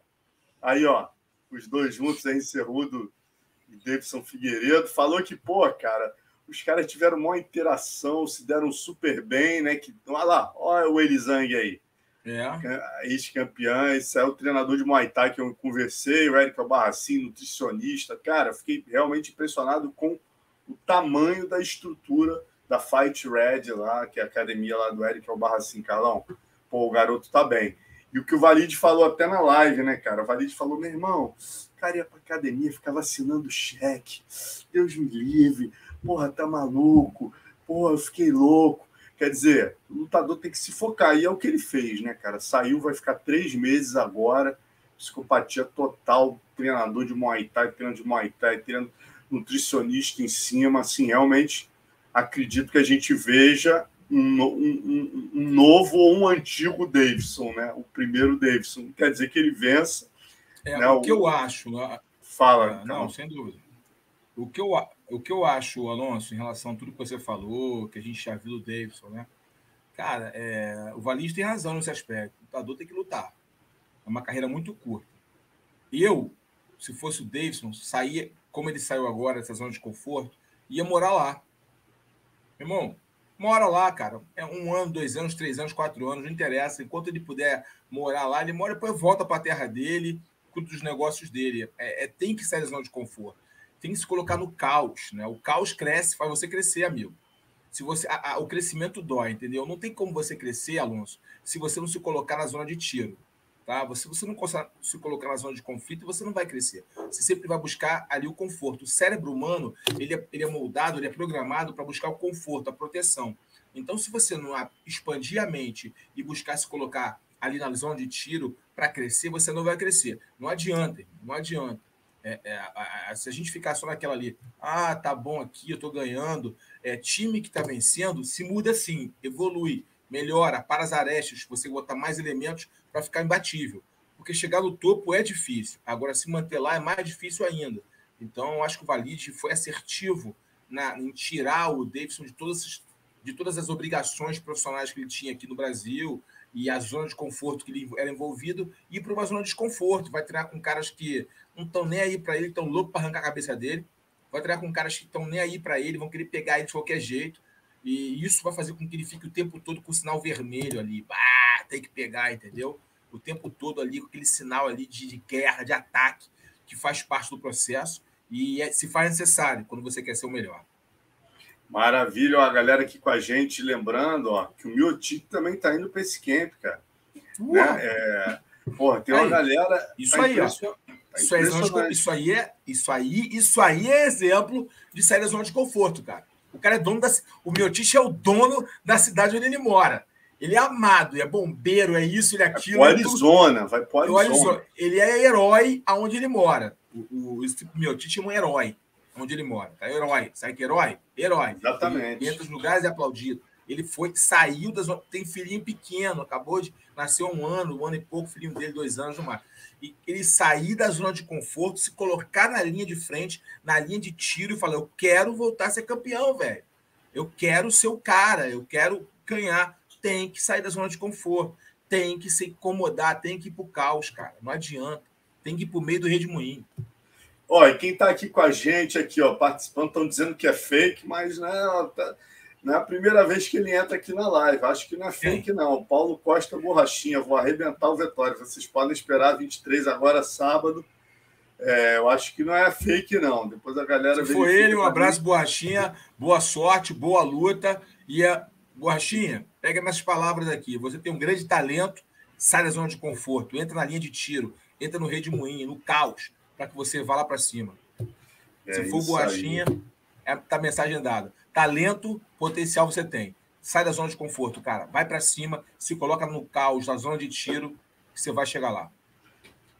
Aí, ó, os dois juntos, aí, Cerrudo e Davidson Figueiredo, falou que, pô, cara, os caras tiveram uma interação, se deram super bem, né? Que, olha lá, olha o Elizang aí. É. Ex-campeão, esse é o treinador de Muay Thai que eu conversei, o Eric Albarracin, nutricionista. Cara, fiquei realmente impressionado com o tamanho da estrutura da Fight Red lá, que é a academia lá do Eric Albarracin, Carlão. Pô, o garoto tá bem. E o que o Valide falou até na live, né, cara? O Valide falou: meu irmão, cara ia pra academia, ficava assinando cheque. Deus me livre. Porra, tá maluco. Porra, eu fiquei louco. Quer dizer, o lutador tem que se focar. E é o que ele fez, né, cara? Saiu, vai ficar três meses agora. Psicopatia total. Treinador de Muay Thai, treinador de Muay Thai, treinador nutricionista em cima. Assim, realmente acredito que a gente veja um, um, um, novo ou um antigo Davidson, né? O primeiro Davidson. Quer dizer que ele vença. É, né? o que eu acho. Fala. Ah, não, sem dúvida. O que, eu, o que eu acho, Alonso, em relação a tudo que você falou, que a gente já viu do Davidson, né? Cara, é, o Valis tem razão nesse aspecto. O lutador tem que lutar. É uma carreira muito curta. Eu, se fosse o Davidson, saía, como ele saiu agora dessa zona de conforto, ia morar lá. Irmão, mora lá, cara. É um ano, dois anos, três anos, quatro anos, não interessa. Enquanto ele puder morar lá, ele mora, depois volta para a terra dele, cuida dos negócios dele. É, é, tem que sair da zona de conforto. Tem que se colocar no caos, né? O caos cresce, faz você crescer, amigo. Se você, a, a, o crescimento dói, entendeu? Não tem como você crescer, Alonso, se você não se colocar na zona de tiro. Tá? Você, você não se colocar na zona de conflito, você não vai crescer. Você sempre vai buscar ali o conforto. O cérebro humano, ele é, ele é moldado, ele é programado para buscar o conforto, a proteção. Então, se você não expandir a mente e buscar se colocar ali na zona de tiro para crescer, você não vai crescer. Não adianta, não adianta. É, é, se a gente ficar só naquela ali, ah, tá bom aqui, eu tô ganhando, é, time que está vencendo se muda sim, evolui melhora, para as arestas, você botar mais elementos para ficar imbatível. Porque chegar no topo é difícil. Agora, se manter lá é mais difícil ainda. Então, eu acho que o Valide foi assertivo na, em tirar o Davidson de todas, de todas as obrigações profissionais que ele tinha aqui no Brasil e a zona de conforto que ele era envolvido e para uma zona de desconforto. Vai treinar com caras que não estão nem aí para ele, estão loucos para arrancar a cabeça dele. Vai treinar com caras que estão nem aí para ele, vão querer pegar ele de qualquer jeito. E isso vai fazer com que ele fique o tempo todo com o sinal vermelho ali. Bah, tem que pegar, entendeu? O tempo todo ali com aquele sinal ali de, de guerra, de ataque, que faz parte do processo e é, se faz necessário quando você quer ser o melhor. Maravilha, ó, a galera aqui com a gente, lembrando ó, que o Miotic também está indo para esse camp, cara. Né? É, porra, tem uma aí, galera. Isso tá aí, ó. Tá isso, é, isso, aí é, isso aí, isso aí é exemplo de sair da zona de conforto, cara. O cara é dono da. O Miotiche é o dono da cidade onde ele mora. Ele é amado, é bombeiro, é isso, ele é aquilo. Vai Arizona, vai para Arizona. Ele é herói aonde ele mora. O, o, esse Miotiche é um herói onde ele mora. Tá? Herói. Sabe que herói? Herói. Exatamente. Ele entra nos lugares e é aplaudido. Ele foi, saiu das. Tem filhinho pequeno, acabou de. Nasceu um ano, um ano e pouco, filhinho dele, dois anos no mar e ele sair da zona de conforto, se colocar na linha de frente, na linha de tiro e falar: eu quero voltar a ser campeão, velho. Eu quero ser o cara, eu quero ganhar. Tem que sair da zona de conforto, tem que se incomodar, tem que ir pro caos, cara. Não adianta. Tem que ir pro meio do redemoinho. Ó, e quem está aqui com a gente aqui, ó, participando, estão dizendo que é fake, mas né, tá, não é a primeira vez que ele entra aqui na live. Acho que não é fake, não. Paulo Costa Borrachinha, vou arrebentar o Vitória. Vocês podem esperar 23 agora, sábado. É, eu acho que não é fake, não. Depois a galera. Se foi ele, um abraço, Borrachinha. Boa sorte, boa luta. E a Borrachinha, pega minhas palavras aqui. Você tem um grande talento, sai da zona de conforto, entra na linha de tiro, entra no redemoinho, no caos, para que você vá lá para cima. É Se for Borrachinha, é, tá mensagem dada. Talento, potencial você tem. Sai da zona de conforto, cara. Vai para cima, se coloca no caos, na zona de tiro, que você vai chegar lá.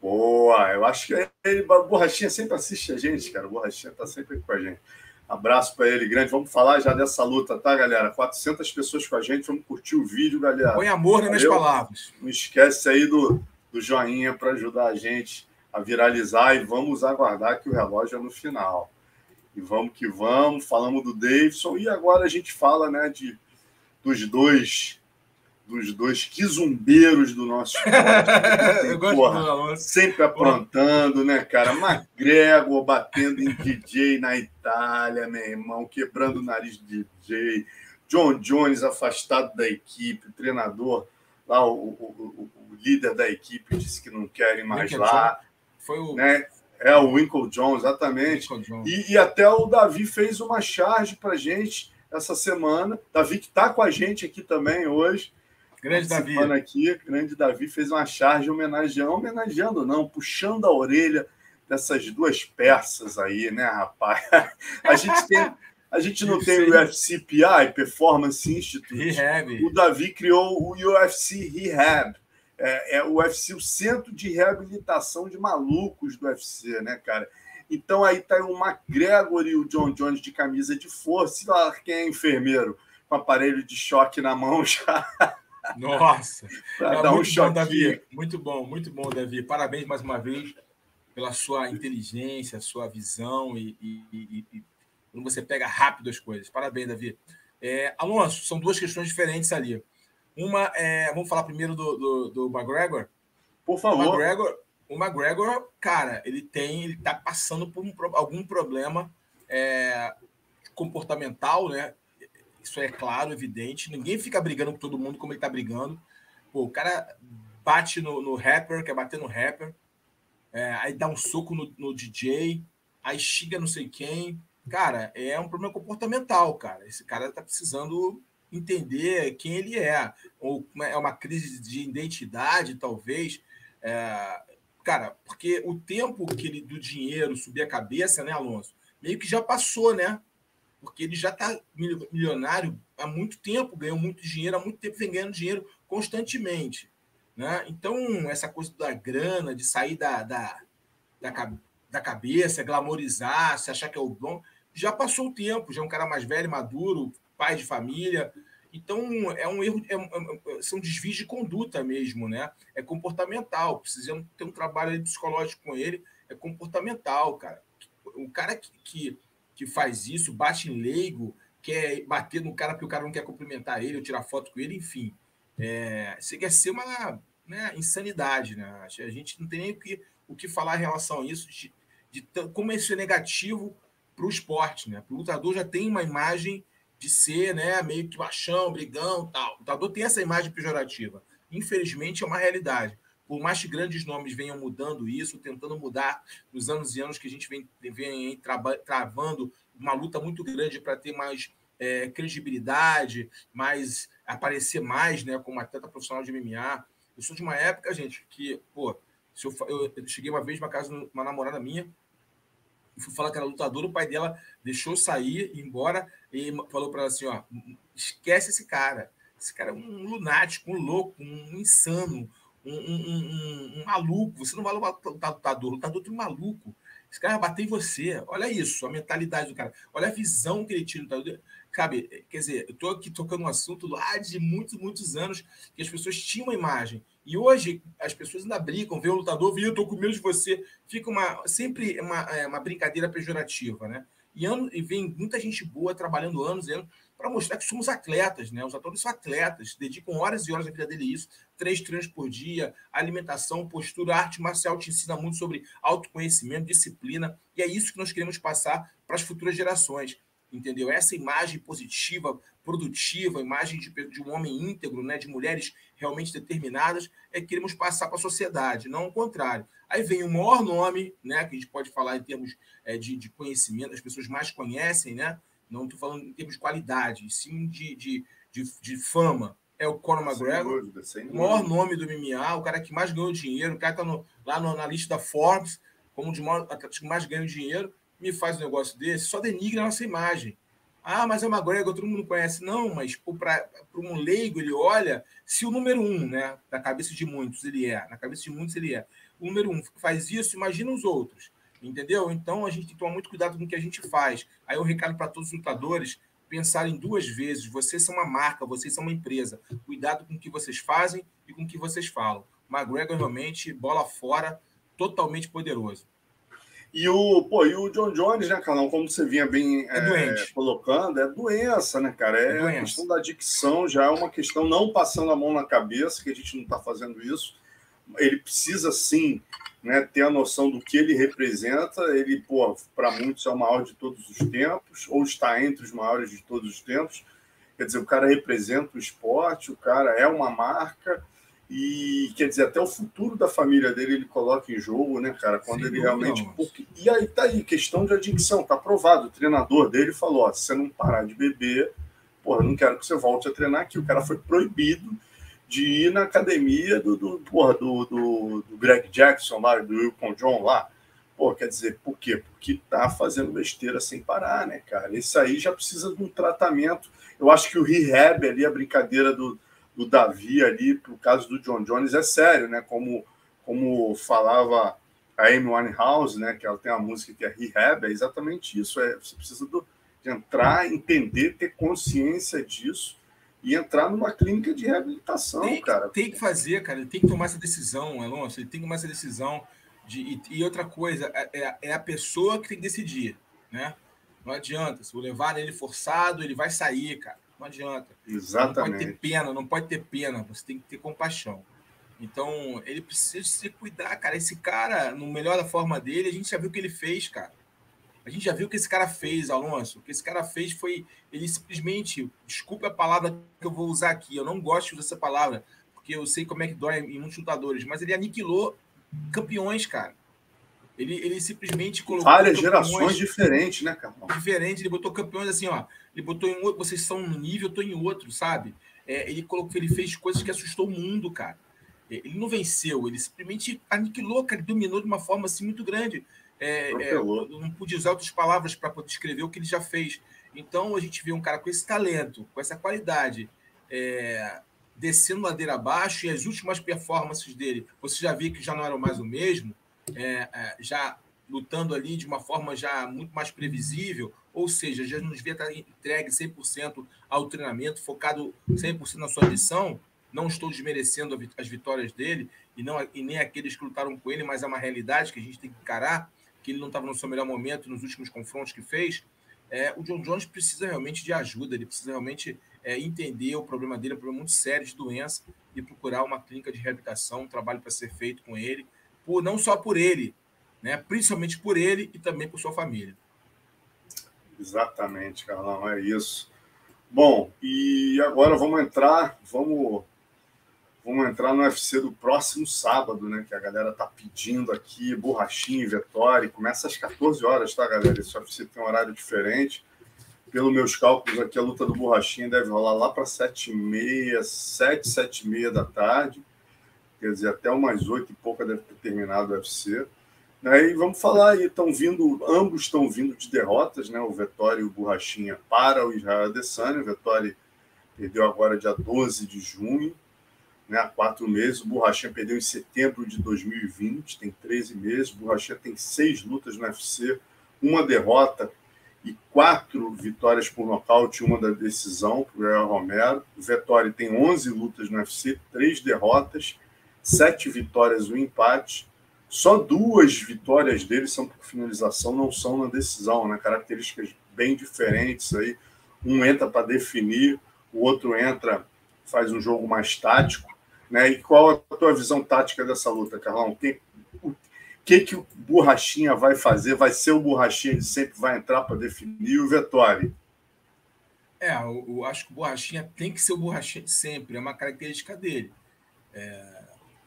Boa, eu acho que ele, o Borrachinha sempre assiste a gente, cara. O Borrachinha tá sempre com a gente. Abraço para ele, grande. Vamos falar já dessa luta, tá, galera? 400 pessoas com a gente. Vamos curtir o vídeo, galera. Põe amor nas minhas palavras. Não esquece aí do, do joinha para ajudar a gente a viralizar e vamos aguardar que o relógio é no final. E vamos que vamos, falamos do Davidson e agora a gente fala, né, de dos dois dos dois quizumbeiros do nosso <laughs> esporte. Porra, sempre aprontando, né, cara? McGregor batendo em DJ na Itália, meu irmão, quebrando o nariz de DJ. John Jones afastado da equipe, o treinador, lá, o, o, o líder da equipe disse que não querem mais lá. Foi o, né? É, o Winkle John, exatamente. Winkle E, e, até o Davi fez uma charge para gente essa semana. Davi que está com a gente aqui também hoje. Grande Davi. aqui, grande Davi fez uma charge homenageando, homenageando não, puxando a orelha dessas duas peças aí, né, rapaz? <laughs> A gente tem... A gente não tem o UFC PI, Performance Institute. Rehab. O Davi criou o UFC Rehab é, é o UFC, o centro de reabilitação de malucos do UFC, né, cara? Então aí tá o McGregor e o John Jones de camisa de força, e lá quem é enfermeiro com aparelho de choque na mão já. <laughs> Nossa! é, dar muito um bom, Davi. Muito bom, muito bom, Davi. Parabéns mais uma vez pela sua inteligência, sua visão e, e, e, e quando você pega rápido as coisas. Parabéns, Davi. É, Alonso, são duas questões diferentes ali. Uma é. Vamos falar primeiro do, do, do McGregor? Por favor. O McGregor, o McGregor, cara, ele tem, ele tá passando por um, algum problema é, comportamental, né? Isso é claro, evidente. Ninguém fica brigando com todo mundo como ele tá brigando. Pô, o cara bate no, no rapper, quer bater no rapper, é, aí dá um soco no, no DJ, aí xinga não sei quem. Cara, é um problema comportamental, cara. Esse cara tá precisando entender quem ele é. Ou é uma crise de identidade, talvez. É, cara, porque o tempo que ele do dinheiro subir a cabeça, né, Alonso? Meio que já passou, né? Porque ele já está milionário há muito tempo, ganhou muito dinheiro, há muito tempo vem ganhando dinheiro constantemente. Né? Então, essa coisa da grana, de sair da, da, da, da cabeça, glamorizar, se achar que é o bom, já passou o tempo, já é um cara mais velho, maduro, pai de família. Então, é um erro, é, é, são desvios de conduta mesmo, né? É comportamental. Precisamos ter um trabalho psicológico com ele, é comportamental, cara. O cara que, que, que faz isso, bate em leigo, quer bater no cara porque o cara não quer cumprimentar ele ou tirar foto com ele, enfim. É, isso quer ser uma né, insanidade, né? A gente não tem nem o que, o que falar em relação a isso, de, de como isso é negativo para o esporte, né? O lutador já tem uma imagem de ser, né, meio que baixão, brigão, tal. O lutador tem essa imagem pejorativa. Infelizmente é uma realidade. Por mais que grandes nomes venham mudando isso, tentando mudar nos anos e anos que a gente vem, vem travando uma luta muito grande para ter mais é, credibilidade, mais aparecer mais, né, como atleta profissional de MMA. Eu sou de uma época, gente, que, pô, se eu, eu, cheguei uma vez numa casa, uma namorada minha, fui falar que era lutadora, o pai dela deixou sair, ir embora, e falou para ela assim: ó, esquece esse cara. Esse cara é um lunático, um louco, um insano, um, um, um, um maluco. Você não vai lutar lutador, lutador tem um maluco. Esse cara vai bater em você. Olha isso, a mentalidade do cara. Olha a visão que ele tira. Sabe, quer dizer, eu estou aqui tocando um assunto lá de muitos, muitos anos que as pessoas tinham uma imagem. E hoje as pessoas ainda brincam, vê o lutador, viu, eu tô com medo de você. Fica uma, sempre uma, é, uma brincadeira pejorativa, né? E, e vem muita gente boa trabalhando anos e anos para mostrar que somos atletas, né? Os atores são atletas, dedicam horas e horas da vida dele isso, três treinos por dia, alimentação, postura, arte marcial te ensina muito sobre autoconhecimento, disciplina, e é isso que nós queremos passar para as futuras gerações entendeu? Essa imagem positiva, produtiva, imagem de, de, um homem íntegro, né, de mulheres realmente determinadas, é que queremos passar para a sociedade, não o contrário. Aí vem o maior nome, né, que a gente pode falar em termos é, de, de, conhecimento, as pessoas mais conhecem, né? Não estou falando em termos de qualidade, sim de, de, de, de fama. É o Conor McGregor, dúvida, o maior nome do MMA, o cara que mais ganhou dinheiro, o cara está lá no, na lista da Forbes como de maior, que mais ganhou dinheiro me faz um negócio desse, só denigra a nossa imagem. Ah, mas é uma McGregor, todo mundo conhece. Não, mas para um leigo, ele olha se o número um, né? Na cabeça de muitos ele é, na cabeça de muitos ele é. O número um faz isso, imagina os outros. Entendeu? Então a gente tem que tomar muito cuidado com o que a gente faz. Aí o recado para todos os lutadores pensarem duas vezes. Vocês são uma marca, vocês são uma empresa. Cuidado com o que vocês fazem e com o que vocês falam. McGregor realmente, bola fora, totalmente poderoso. E o, pô, e o John Jones, né, Carlão, como você vinha bem é é, colocando, é doença, né, cara? É, é a questão da adicção, já é uma questão não passando a mão na cabeça, que a gente não está fazendo isso. Ele precisa, sim, né, ter a noção do que ele representa. Ele, pô, para muitos é o maior de todos os tempos, ou está entre os maiores de todos os tempos. Quer dizer, o cara representa o esporte, o cara é uma marca e quer dizer, até o futuro da família dele ele coloca em jogo, né, cara? Quando Sim, ele realmente. Porque... E aí tá aí, questão de adicção, tá provado. O treinador dele falou: ó, se você não parar de beber, porra, não quero que você volte a treinar aqui. O cara foi proibido de ir na academia do, do, porra, do, do, do Greg Jackson lá, do Wilcon John lá. Pô, quer dizer, por quê? Porque tá fazendo besteira sem parar, né, cara? Esse aí já precisa de um tratamento. Eu acho que o rehab ali, a brincadeira do, do Davi ali, para o caso do John Jones, é sério, né? Como, como falava a Amy Winehouse, né? Que ela tem uma música que é Rehab, é exatamente isso. É, você precisa do, De entrar, entender, ter consciência disso e entrar numa clínica de reabilitação, tem, cara. Tem que fazer, cara. Ele tem que tomar essa decisão, Alonso. Ele tem que tomar essa decisão. De, e, e outra coisa, é, é, é, a pessoa que tem que decidir, né? Não adianta. Se eu levar ele forçado, ele vai sair, cara. Não adianta. Exatamente. Não pode ter pena, não pode ter pena. Você tem que ter compaixão. Então, ele precisa se cuidar, cara. Esse cara, no melhor da forma dele, a gente já viu o que ele fez, cara. A gente já viu o que esse cara fez, Alonso. O que esse cara fez foi. Ele simplesmente. Desculpe a palavra que eu vou usar aqui. Eu não gosto dessa palavra, porque eu sei como é que dói em muitos lutadores. Mas ele aniquilou campeões, cara. Ele, ele simplesmente colocou. Várias gerações diferentes, né, cara? Diferente. Ele botou campeões assim, ó. Ele botou em outro. Vocês são num nível, eu tô em outro, sabe? É, ele colocou, ele fez coisas que assustou o mundo, cara. Ele não venceu, ele simplesmente aniquilou, cara, ele dominou de uma forma assim muito grande. É, é, não pude usar outras palavras para poder descrever o que ele já fez. Então a gente vê um cara com esse talento, com essa qualidade, é, descendo ladeira abaixo e as últimas performances dele, você já viu que já não eram mais o mesmo, é, é, já lutando ali de uma forma já muito mais previsível, ou seja, já nos vê estar entregue 100% ao treinamento, focado 100% na sua missão. Não estou desmerecendo as vitórias dele e, não, e nem aqueles que lutaram com ele, mas é uma realidade que a gente tem que encarar, que ele não estava no seu melhor momento nos últimos confrontos que fez. É, o John Jones precisa realmente de ajuda, ele precisa realmente é, entender o problema dele, é um problema muito sério de doença, e procurar uma clínica de reabilitação, um trabalho para ser feito com ele, por, não só por ele, né, principalmente por ele e também por sua família. Exatamente, Carlão, é isso. Bom, e agora vamos entrar, vamos Vamos entrar no UFC do próximo sábado, né? Que a galera tá pedindo aqui, borrachinha e Vettori. Começa às 14 horas, tá, galera? Esse UFC tem um horário diferente. Pelos meus cálculos aqui, a luta do borrachinha deve rolar lá para 7h30, 7, 7h30 da tarde. Quer dizer, até umas 8 e pouca deve ter terminado o UFC. Né? E vamos falar aí, estão vindo, ambos estão vindo de derrotas, né? O Vettori e o Borrachinha para o Israel Adesanya. O Vettori perdeu agora dia 12 de junho né, há quatro meses. O Borrachinha perdeu em setembro de 2020, tem 13 meses. O Borrachinha tem seis lutas no UFC, uma derrota e quatro vitórias por nocaute, uma da decisão para o Romero. O Vettori tem 11 lutas no UFC, três derrotas, sete vitórias um empate. Só duas vitórias dele são por finalização, não são na decisão, né? Características bem diferentes aí. Um entra para definir, o outro entra, faz um jogo mais tático. Né? E qual a tua visão tática dessa luta, Carlão? O que, o que, que o Borrachinha vai fazer? Vai ser o Borrachinha que sempre vai entrar para definir o Vettori? É, eu, eu, acho que o Borrachinha tem que ser o Borrachinha sempre, é uma característica dele. É,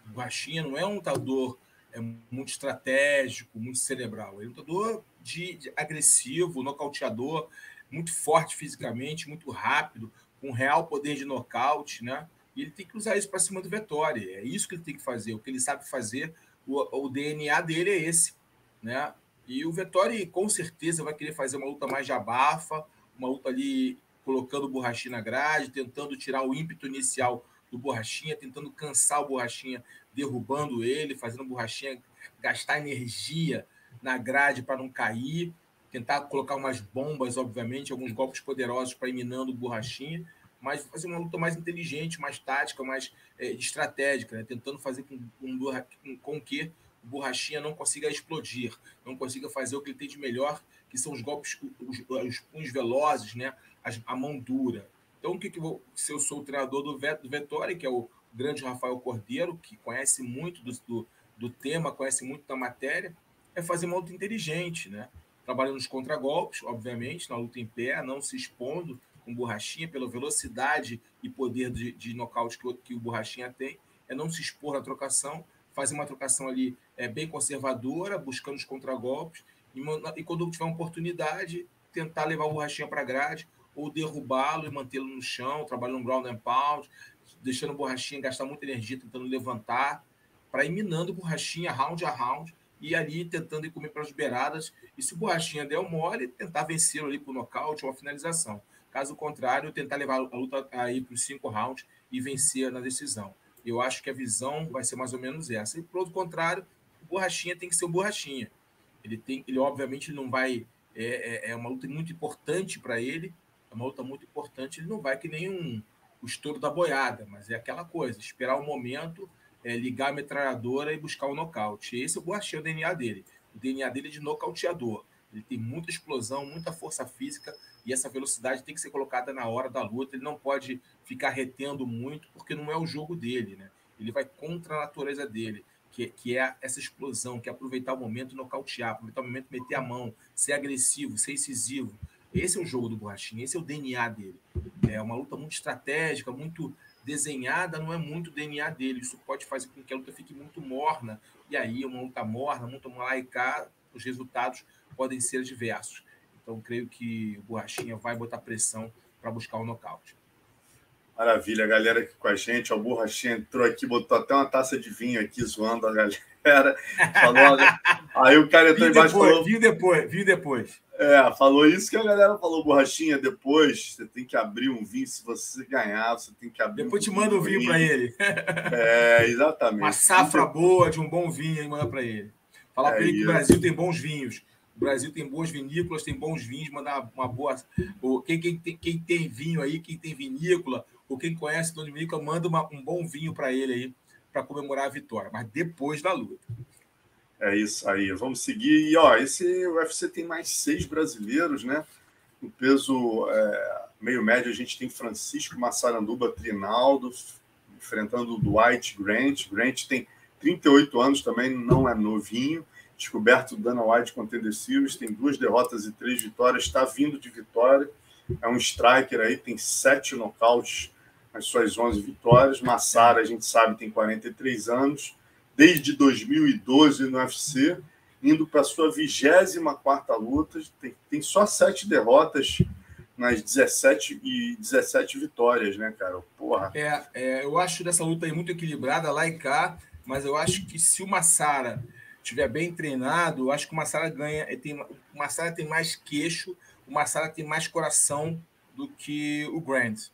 o Borrachinha não é um lutador é, muito estratégico, muito cerebral, ele é um lutador de, de agressivo, nocauteador, muito forte fisicamente, muito rápido, com real poder de nocaute, né? E ele tem que usar isso para cima do Vettori. É isso que ele tem que fazer. O que ele sabe fazer, o, o DNA dele é esse. Né? E o Vettori, com certeza, vai querer fazer uma luta mais de abafa, uma luta ali colocando Borrachinha na grade, tentando tirar o ímpeto inicial do Borrachinha, tentando cansar o Borrachinha, derrubando ele, fazendo o Borrachinha gastar energia na grade para não cair, tentar colocar umas bombas, obviamente, alguns golpes poderosos para ir minando o Borrachinha mas fazer uma luta mais inteligente, mais tática, mais é, estratégica, né? tentando fazer com, com, com que o Borrachinha não consiga explodir, não consiga fazer o que ele tem de melhor, que são os golpes, os, os punhos velozes, né? a mão dura. Então, o que, que se eu sou o treinador do, do Vettori, que é o grande Rafael Cordeiro, que conhece muito do, do, do tema, conhece muito da matéria, é fazer uma luta inteligente, né? Trabalhando nos contragolpes, obviamente, na luta em pé, não se expondo, com borrachinha, pela velocidade e poder de, de nocaute que, que o borrachinha tem, é não se expor na trocação, fazer uma trocação ali é, bem conservadora, buscando os contragolpes, e, e quando tiver uma oportunidade, tentar levar o borrachinha para a grade, ou derrubá-lo e mantê-lo no chão, trabalhando no ground and pound, deixando o borrachinha gastar muita energia tentando levantar, para ir minando o borrachinha round a round, e ali tentando ir comer para as beiradas, e se o borrachinha der o mole, tentar vencê-lo ali por nocaute ou a finalização. Caso contrário, tentar levar a luta aí para os cinco rounds e vencer na decisão. Eu acho que a visão vai ser mais ou menos essa. E, por outro contrário, o Borrachinha tem que ser o Borrachinha. Ele, tem, ele obviamente, não vai é, é, é uma luta muito importante para ele, é uma luta muito importante. Ele não vai que nem um, o estouro da boiada, mas é aquela coisa, esperar o momento, é, ligar a metralhadora e buscar o um nocaute. Esse eu achei o DNA dele. O DNA dele é de nocauteador. Ele tem muita explosão, muita força física e essa velocidade tem que ser colocada na hora da luta. Ele não pode ficar retendo muito, porque não é o jogo dele, né? Ele vai contra a natureza dele que, que é essa explosão, que é aproveitar o momento e nocautear, aproveitar o momento meter a mão, ser agressivo, ser incisivo. Esse é o jogo do Borrachinha, esse é o DNA dele. É uma luta muito estratégica, muito desenhada, não é muito DNA dele. Isso pode fazer com que a luta fique muito morna, e aí uma luta morna, muito laica, os resultados podem ser diversos. Então, creio que o Borrachinha vai botar pressão para buscar o nocaute. Maravilha, a galera aqui com a gente. O Borrachinha entrou aqui, botou até uma taça de vinho aqui, zoando a galera. Falou, aí o cara entrou embaixo depois, falou... Vinho depois, vinho depois. É, falou isso que a galera falou, Borrachinha, depois você tem que abrir um vinho, se você ganhar, você tem que abrir Depois um te manda um vinho para ele. <laughs> É, exatamente. Uma safra boa de um bom vinho aí, manda para ele. Falar é para ele que o Brasil tem bons vinhos. O Brasil tem boas vinícolas, tem bons vinhos, mandar uma boa. Quem, quem, quem, quem tem vinho aí, quem tem vinícola, ou quem conhece Dona Mica, manda uma, um bom vinho para ele aí, para comemorar a vitória, mas depois da luta. É isso aí, vamos seguir. E ó, esse UFC tem mais seis brasileiros, né? No peso é, meio médio, a gente tem Francisco Massaranduba Trinaldo enfrentando o Dwight Grant. Grant tem 38 anos também, não é novinho. Descoberto Dana White com Tender Series, tem duas derrotas e três vitórias, está vindo de vitória. É um striker aí, tem sete nocautes as suas 11 vitórias. Massara, a gente sabe, tem 43 anos, desde 2012 no UFC, indo para sua 24 luta, tem, tem só sete derrotas nas 17 e 17 vitórias, né, cara? Porra. É, é, eu acho dessa luta aí muito equilibrada lá e cá, mas eu acho que se o Massara estiver bem treinado, eu acho que o Massara ganha. Tem, o Massara tem mais queixo, o Massara tem mais coração do que o Grant.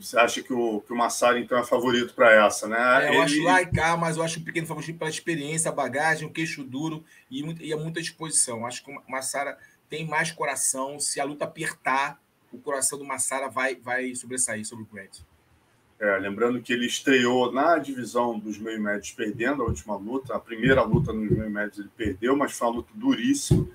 Você acha que o, que o Massari, então, é favorito para essa, né? É, eu Ele... acho lá e cá, mas eu acho um pequeno favorito pela experiência, a bagagem, o queixo duro e, e muita disposição. Acho que o Massara tem mais coração. Se a luta apertar, o coração do Massara vai, vai sobressair sobre o Grant. É, lembrando que ele estreou na divisão dos meio médios perdendo a última luta. A primeira luta nos meio médios ele perdeu, mas foi uma luta duríssima.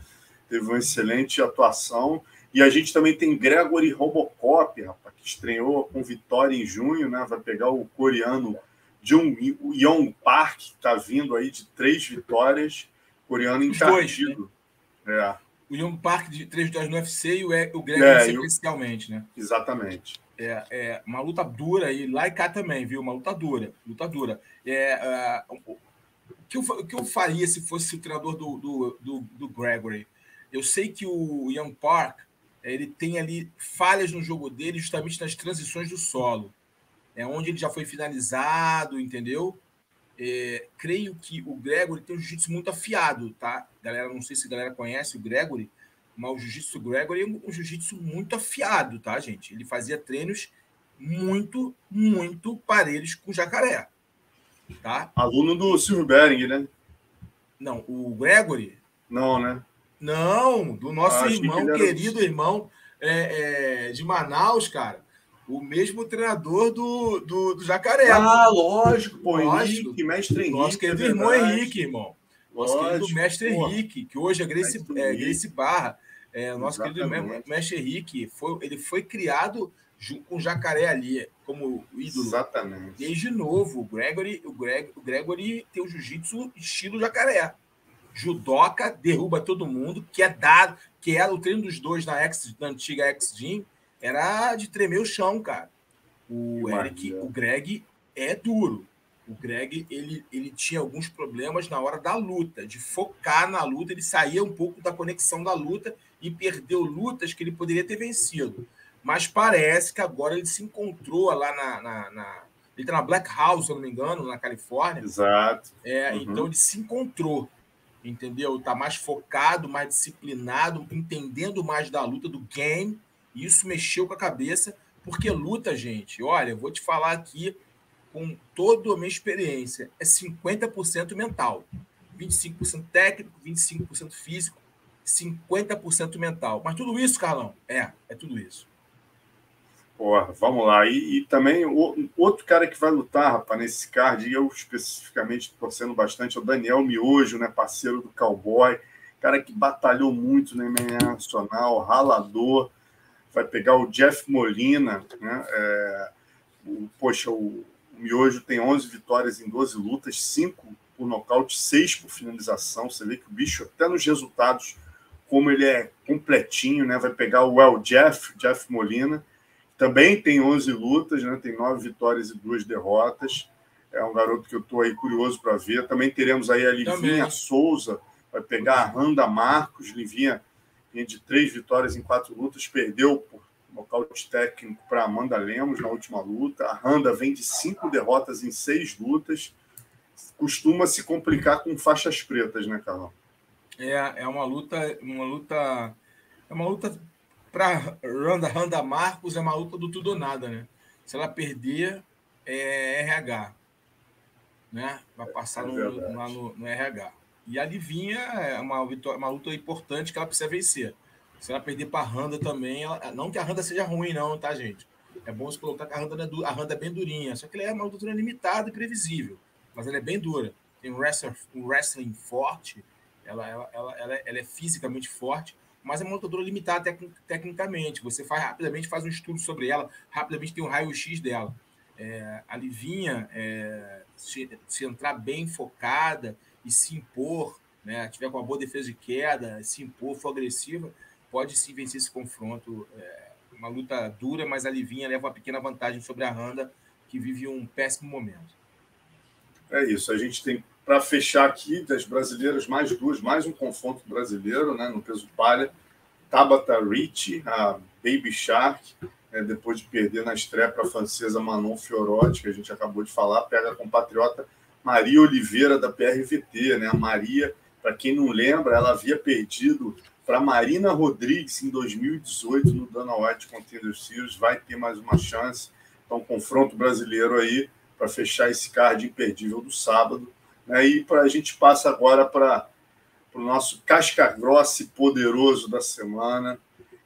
Teve uma excelente atuação. E a gente também tem Gregory Robocop, rapaz, que estreou com vitória em junho, né? Vai pegar o coreano Jung Young Park, que está vindo aí de três vitórias, coreano encardido. Dois, né? é. O Young Park de três vitórias no UFC e o, o Gregory é, sequencialmente, né? Exatamente. É, é uma luta dura e lá e cá também, viu? Uma luta dura, luta dura. É, uh, o, que eu, o que eu faria se fosse o treinador do, do, do, do Gregory? Eu sei que o Young Park ele tem ali falhas no jogo dele justamente nas transições do solo. É onde ele já foi finalizado, entendeu? É, creio que o Gregory tem um jiu-jitsu muito afiado, tá? Galera, não sei se a galera conhece o Gregory, mas o jiu-jitsu Gregory é um jiu-jitsu muito afiado, tá, gente? Ele fazia treinos muito, muito parelhos com o jacaré, tá? Aluno do Silvio Bering, né? Não, o Gregory... Não, né? Não, do nosso ah, irmão, que querido irmão é, é, de Manaus, cara. O mesmo treinador do, do, do Jacaré. Ah, lógico, pô. Lógico. Henrique, mestre Henrique. Nosso querido é irmão Henrique, irmão. Nosso lógico, querido mestre pô. Henrique, que hoje é Grace, é, Grace Barra. É, nosso Exatamente. querido mestre Henrique, foi, ele foi criado com o Jacaré ali, como ídolo. Exatamente. Desde novo, o Gregory, o Greg, o Gregory tem o jiu-jitsu estilo Jacaré judoca, derruba todo mundo, que é dado, que era o treino dos dois na, X, na antiga X-Gym, era de tremer o chão, cara. O Eric, o Greg é duro. O Greg, ele, ele tinha alguns problemas na hora da luta, de focar na luta, ele saía um pouco da conexão da luta e perdeu lutas que ele poderia ter vencido. Mas parece que agora ele se encontrou lá na, na, na ele está na Black House, se eu não me engano, na Califórnia. Exato. É, uhum. Então ele se encontrou entendeu? Tá mais focado, mais disciplinado, entendendo mais da luta, do game. E isso mexeu com a cabeça, porque luta, gente, olha, eu vou te falar aqui com toda a minha experiência, é 50% mental. 25% técnico, 25% físico. 50% mental. Mas tudo isso, Carlão, é, é tudo isso. Porra, vamos lá. E, e, também o, outro cara que vai lutar, rapaz, nesse card, eu especificamente torcendo bastante, é o Daniel Miojo, né, parceiro do Cowboy, cara que batalhou muito na MMA Nacional, ralador, vai pegar o Jeff Molina, né, é, o, poxa, o, o Miojo tem 11 vitórias em 12 lutas, 5 por nocaute, 6 por finalização, você vê que o bicho, até nos resultados, como ele é completinho, né, vai pegar o El Jeff, Jeff Molina, também tem 11 lutas, né? tem nove vitórias e duas derrotas. É um garoto que eu estou aí curioso para ver. Também teremos aí a Livinha Também. Souza, vai pegar a Randa Marcos. Livinha vinha de três vitórias em quatro lutas, perdeu por nocaute técnico para Amanda Lemos na última luta. A Randa vem de cinco derrotas em seis lutas. Costuma se complicar com faixas pretas, né, Carlão? É, é uma luta, uma luta, é uma luta para Randa, Randa Marcos é uma luta do tudo ou nada, né? Se ela perder, é RH. Né? Vai passar é no, lá no, no, RH. E a Livinha é uma, vitória, uma luta importante que ela precisa vencer. Se ela perder para a Randa também, ela, não que a Randa seja ruim, não, tá, gente? É bom se colocar que a Randa, é, a Randa é bem durinha. Só que ela é uma luta limitada e previsível. Mas ela é bem dura. Tem um wrestling, um wrestling forte. Ela, ela, ela, ela, ela é fisicamente forte mas é uma lutadora limitada tec tecnicamente. Você faz rapidamente faz um estudo sobre ela, rapidamente tem um raio-x dela. É, a Livinha, é, se, se, entrar bem focada e se impor, né, tiver com uma boa defesa de queda, se impor, for agressiva, pode sim vencer esse confronto. É, uma luta dura, mas a Livinha leva uma pequena vantagem sobre a Randa, que vive um péssimo momento. É isso, a gente tem para fechar aqui, das brasileiras, mais duas, mais um confronto brasileiro, né, no peso palha. Tabata Ricci, a Baby Shark, né, depois de perder na estreia para a francesa Manon Fiorotti, que a gente acabou de falar, pega a compatriota Maria Oliveira, da PRVT. Né? A Maria, para quem não lembra, ela havia perdido para Marina Rodrigues em 2018 no Dana White Contender Series, vai ter mais uma chance. Então, confronto brasileiro aí para fechar esse card imperdível do sábado. Né? Pra, a gente passa agora para o nosso casca grossa e poderoso da semana.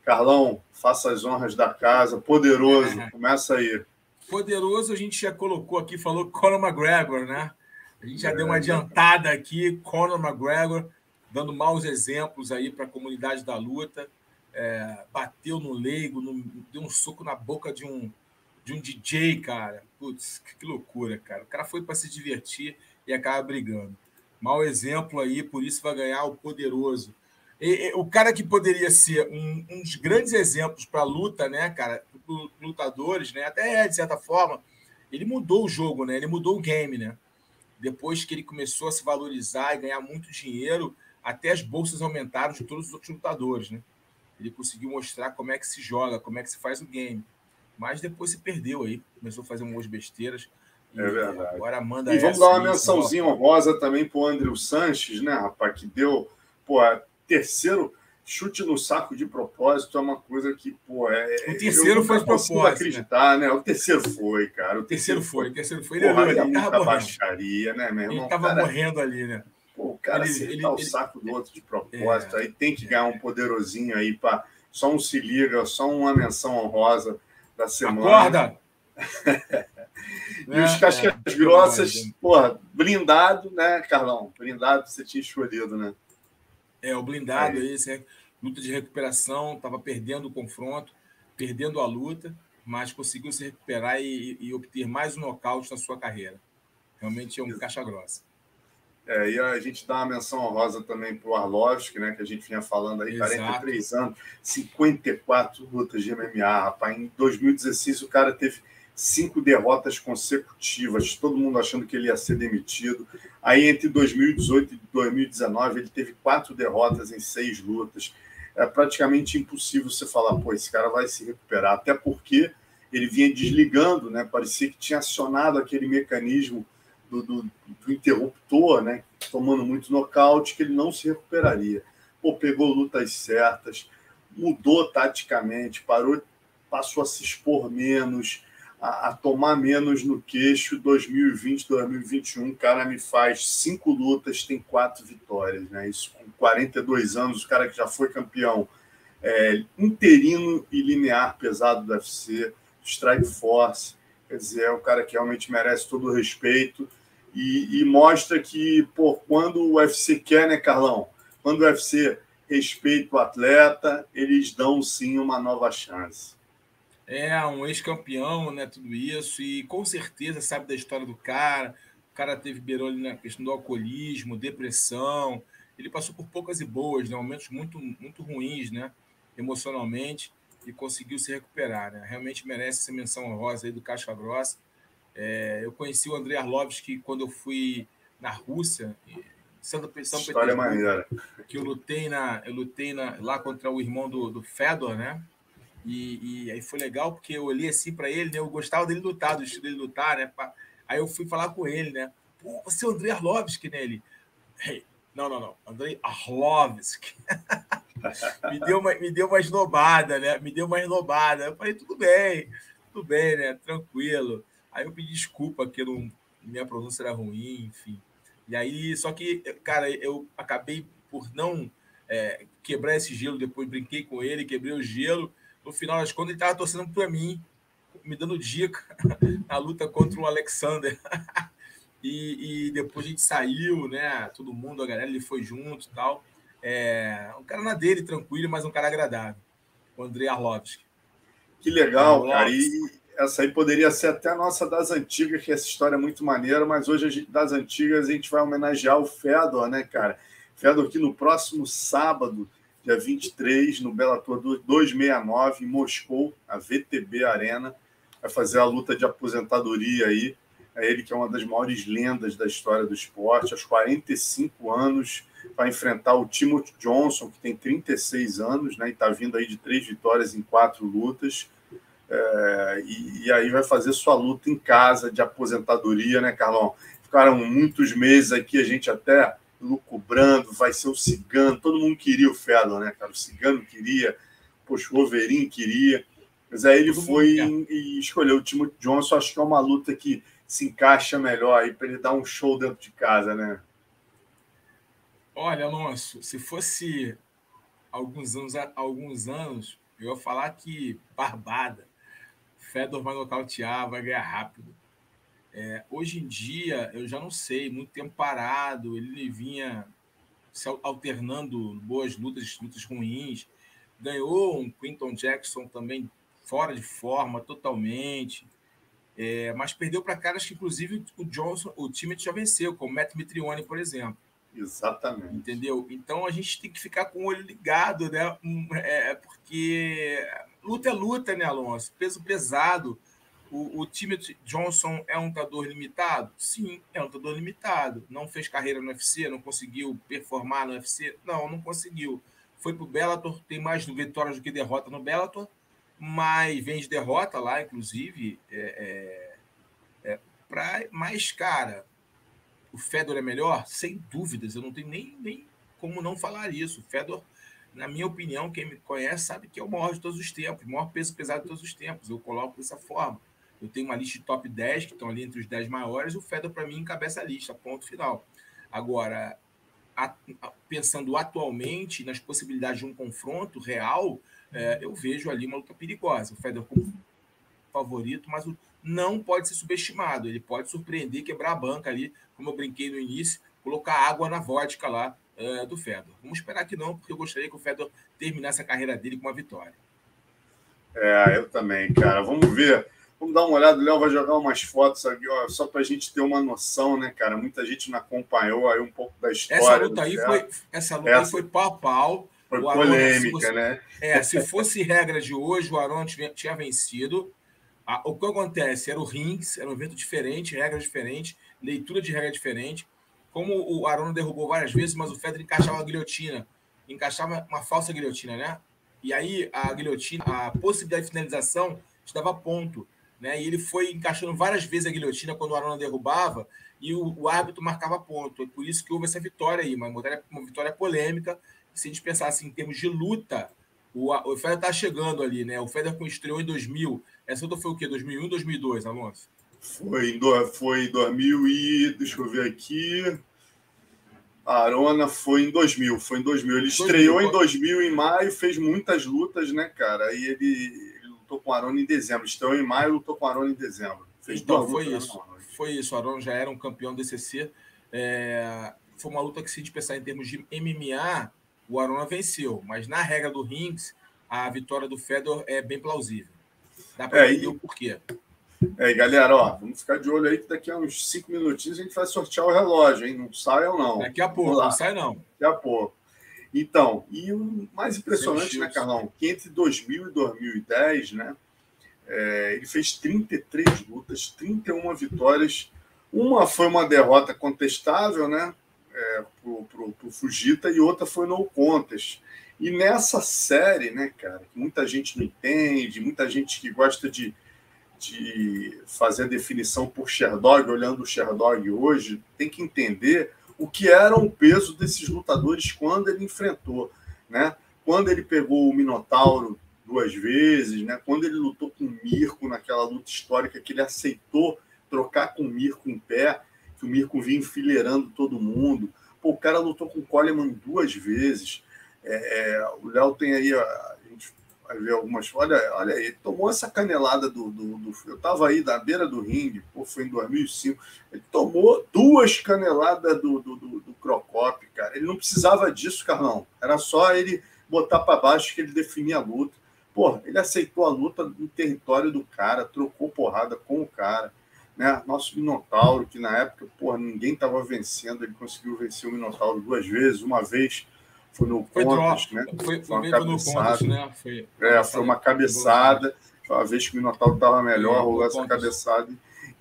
Carlão, faça as honras da casa. Poderoso, <laughs> começa aí. Poderoso, a gente já colocou aqui, falou Conor McGregor, né? A gente já é, deu uma adiantada aqui, Conor McGregor, dando maus exemplos aí para a comunidade da luta. É, bateu no leigo, no, deu um soco na boca de um, de um DJ, cara. Putz, que loucura, cara. O cara foi para se divertir e acaba brigando. Mau exemplo aí, por isso vai ganhar o poderoso. E, e, o cara que poderia ser um, um dos grandes exemplos para luta, né, cara, lutadores, né, até é, de certa forma, ele mudou o jogo, né, ele mudou o game, né. Depois que ele começou a se valorizar e ganhar muito dinheiro, até as bolsas aumentaram de todos os outros lutadores, né. Ele conseguiu mostrar como é que se joga, como é que se faz o game. Mas depois se perdeu aí, começou a fazer umas besteiras. É verdade. Agora manda E vamos dar uma mençãozinha honrosa também para o André Sanches, né, rapaz, que deu, pô, terceiro chute no saco de propósito é uma coisa que, pô, é. O terceiro foi de propósito. Né? acreditar, né? né? O terceiro foi, cara. O terceiro, foi, o terceiro foi. Ele, porra, ele, ele tava baixaria, né, meu irmão? Ele tava cara, morrendo ali, né? Pô, o cara ele, acertar ele, o saco do outro de propósito, é, aí tem que ganhar um poderosinho aí para só um se liga, só uma menção honrosa da semana. Acorda! <laughs> E os é, cascas é, grossas, é, porra, blindado, né, Carlão? Blindado você tinha escolhido, né? É, o blindado aí, esse, luta de recuperação, estava perdendo o confronto, perdendo a luta, mas conseguiu se recuperar e, e, obter mais um nocaute na sua carreira. Realmente é um caixa grossa. É, e a gente dá uma menção honrosa também para o Arlovski, né, que a gente vinha falando aí, Exato. 43 anos, 54 lutas de MMA, rapaz. Em 2016 o cara teve cinco derrotas consecutivas, todo mundo achando que ele ia ser demitido. Aí, entre 2018 e 2019, ele teve quatro derrotas em seis lutas. É praticamente impossível você falar, pô, esse cara vai se recuperar, até porque ele vinha desligando, né? Parecia que tinha acionado aquele mecanismo do, do, do interruptor, né? Tomando muito nocaute, que ele não se recuperaria. Pô, pegou lutas certas, mudou taticamente, parou, passou a se expor menos, a, a, tomar menos no queixo. 2020, 2021, o cara me faz cinco lutas, tem quatro vitórias, né? Isso com 42 anos, o cara que já foi campeão é, interino e linear pesado do UFC, Strike Force. Quer dizer, é um cara que realmente merece todo o respeito e, e mostra que, pô, quando o UFC quer, né, Carlão? Quando o UFC respeita o atleta, eles dão sim uma nova chance. É, um ex-campeão, né? Tudo isso, e com certeza sabe da história do cara. O cara teve beirou ali na questão do alcoolismo, depressão. Ele passou por poucas e boas, né? Momentos muito, muito ruins, né? Emocionalmente, e conseguiu se recuperar, né? Realmente merece essa menção honrosa aí do Caixa Grossa. É, eu conheci o Andrei Arlovski quando eu fui na Rússia, São História maneira. Que eu lutei, na, eu lutei na, lá contra o irmão do, do Fedor, né? E, e, aí foi legal, porque eu olhei assim para ele, né? Eu gostava dele lutar, do estilo dele lutar, né? Aí eu fui falar com ele, né? Pô, você é o Andrei Arlovski, né? Ele. Hey, não, não, não. Andrei Arlovski. <laughs> me, deu uma, me deu uma esnobada, né? Me deu uma esnobada. Eu falei, tudo bem, tudo bem, né? Tranquilo. Aí eu pedi desculpa que não, minha pronúncia era ruim, enfim. E aí, só que, cara, eu acabei por não é, quebrar esse gelo, depois brinquei com ele, quebrei o gelo. No final das contas, ele estava torcendo para mim, me dando dica <laughs> na luta contra o Alexander. <laughs> e, e, depois a gente saiu, né? Todo mundo, a galera, ele foi junto e tal. É, um cara na dele, tranquilo, mas um cara agradável. O André Arlovski. Que legal, cara. E essa aí poderia ser até a nossa das antigas, que essa história é muito maneira, mas hoje gente, das antigas a gente vai homenagear o Fedor, né, cara? Fedor que no próximo sábado, dia 23, no Bellator 269, em Moscou, a VTB Arena, vai fazer a luta de aposentadoria aí. É ele que é uma das maiores lendas da história do esporte, aos 45 anos, vai enfrentar o Timothy Johnson, que tem 36 anos, né, e está vindo aí de três vitórias em quatro lutas. É, e, e, aí vai fazer sua luta em casa de aposentadoria, né, Carlão? Ficaram muitos meses aqui, a gente até lucubrando, vai ser o Cigano, todo mundo queria o Fedor, né, cara? O Cigano queria, poxa, o Overin queria, mas aí ele foi e escolheu o Timothy Johnson, acho que é uma luta que se encaixa melhor aí para ele dar um show dentro de casa, né? Olha, Alonso, se fosse alguns anos, alguns anos, eu ia falar que barbada. Fedor vai nocautear, vai ganhar rápido. É, hoje em dia, eu já não sei, muito tempo parado, ele vinha se alternando boas lutas, lutas ruins. Ganhou um Quinton Jackson também fora de forma totalmente. É, mas perdeu para caras que, inclusive, o Johnson, o time já venceu, como o Matt Mitrione, por exemplo. Exatamente. Entendeu? Então a gente tem que ficar com o olho ligado, né? É, porque luta é luta, né, Alonso? Peso pesado. O, o time Johnson é um lutador limitado? Sim, é um lutador limitado. Não fez carreira no UFC, não conseguiu performar no UFC? Não, não conseguiu. Foi pro Bellator, tem mais vitórias do que derrota no Bellator, mas vem de derrota lá, inclusive. É, é, é pra, mas, cara, o Fedor é melhor? Sem dúvidas, eu não tenho nem, nem como não falar isso. O Fedor, na minha opinião, quem me conhece sabe que é o maior de todos os tempos, o maior peso pesado de todos os tempos. Eu coloco dessa forma. Eu tenho uma lista de top 10, que estão ali entre os 10 maiores, o Fedor, para mim, encabeça a lista, ponto final. Agora, a, a, pensando atualmente nas possibilidades de um confronto real, é, eu vejo ali uma luta perigosa. O Fedor como favorito, mas o, não pode ser subestimado. Ele pode surpreender, quebrar a banca ali, como eu brinquei no início, colocar água na vodka lá uh, do Fedor. Vamos esperar que não, porque eu gostaria que o Fedor terminasse a carreira dele com uma vitória. É, eu também, cara. Vamos ver. Vamos dar uma olhada. O Léo vai jogar umas fotos aqui, ó, só para a gente ter uma noção, né, cara? Muita gente não acompanhou aí um pouco da história. Essa luta aí foi, essa luta essa... Aí foi pau a pau. Foi polêmica, fosse, né? É, se fosse regra de hoje, o Arão tinha vencido. O que acontece? Era o rings, era um evento diferente, regras diferentes, leitura de regra diferente. Como o Arona derrubou várias vezes, mas o Federer encaixava a guilhotina, encaixava uma falsa guilhotina, né? E aí a guilhotina, a possibilidade de finalização estava ponto, né? E ele foi encaixando várias vezes a guilhotina quando o Arona derrubava e o, o árbitro marcava ponto. É por isso que houve essa vitória aí, uma vitória, uma vitória polêmica. Se a gente pensar assim, em termos de luta, o, o Federer está chegando ali, né? O Federer estreou em 2000, essa outra foi o quê? 2001, 2002, Alonso? Foi em, foi em 2000 e... Deixa eu ver aqui... A Arona foi em 2000, foi em 2000. Ele 2000, estreou em 2000 em maio, fez muitas lutas, né, cara? Aí ele lutou com a Arona em dezembro. Estreou em maio, lutou com a Arona em dezembro. Fez então, foi lutas, isso. Né? Foi isso. A Arona já era um campeão DCC. É... Foi uma luta que, se a gente pensar em termos de MMA, o Arona venceu. Mas na regra do rings, a vitória do Fedor é bem plausível. Dá para é, entender e... o porquê. É, e galera, ó, vamos ficar de olho aí que daqui a uns cinco minutinhos a gente vai sortear o relógio, hein? Não sai ou não. Daqui a pouco, não sai não. Daqui a pouco. Então, e o mais impressionante, né, Carlão? Que entre 2000 e 2010, né? É, ele fez 33 lutas, 31 vitórias. Uma foi uma derrota contestável, né? É, pro, pro, pro Fujita, e outra foi no contest. E nessa série, né, cara, que muita gente não entende, muita gente que gosta de de fazer a definição por Sherdog, olhando o Sherdog hoje, tem que entender o que era o peso desses lutadores quando ele enfrentou, né? Quando ele pegou o Minotauro duas vezes, né? Quando ele lutou com o Mirko naquela luta histórica que ele aceitou trocar com o Mirko em pé, que o Mirko vinha enfileirando todo mundo. Pô, o cara lutou com o Coleman duas vezes. É, é o Léo tem aí vai ver algumas. Olha, olha aí, tomou essa canelada do. do, do eu estava aí na beira do ringue, pô, foi em 2005. Ele tomou duas caneladas do, do, do, do Crocop, cara. Ele não precisava disso, Carlão. Era só ele botar para baixo que ele definia a luta. Pô, ele aceitou a luta no território do cara, trocou porrada com o cara. Né? Nosso Minotauro, que na época, porra, ninguém estava vencendo, ele conseguiu vencer o Minotauro duas vezes, uma vez foi no foi né? Foi, foi uma cabeçada. Né? Foi, é, foi uma cabeçada. Foi uma vez que o Minotauro estava melhor, rolou essa cabeçada.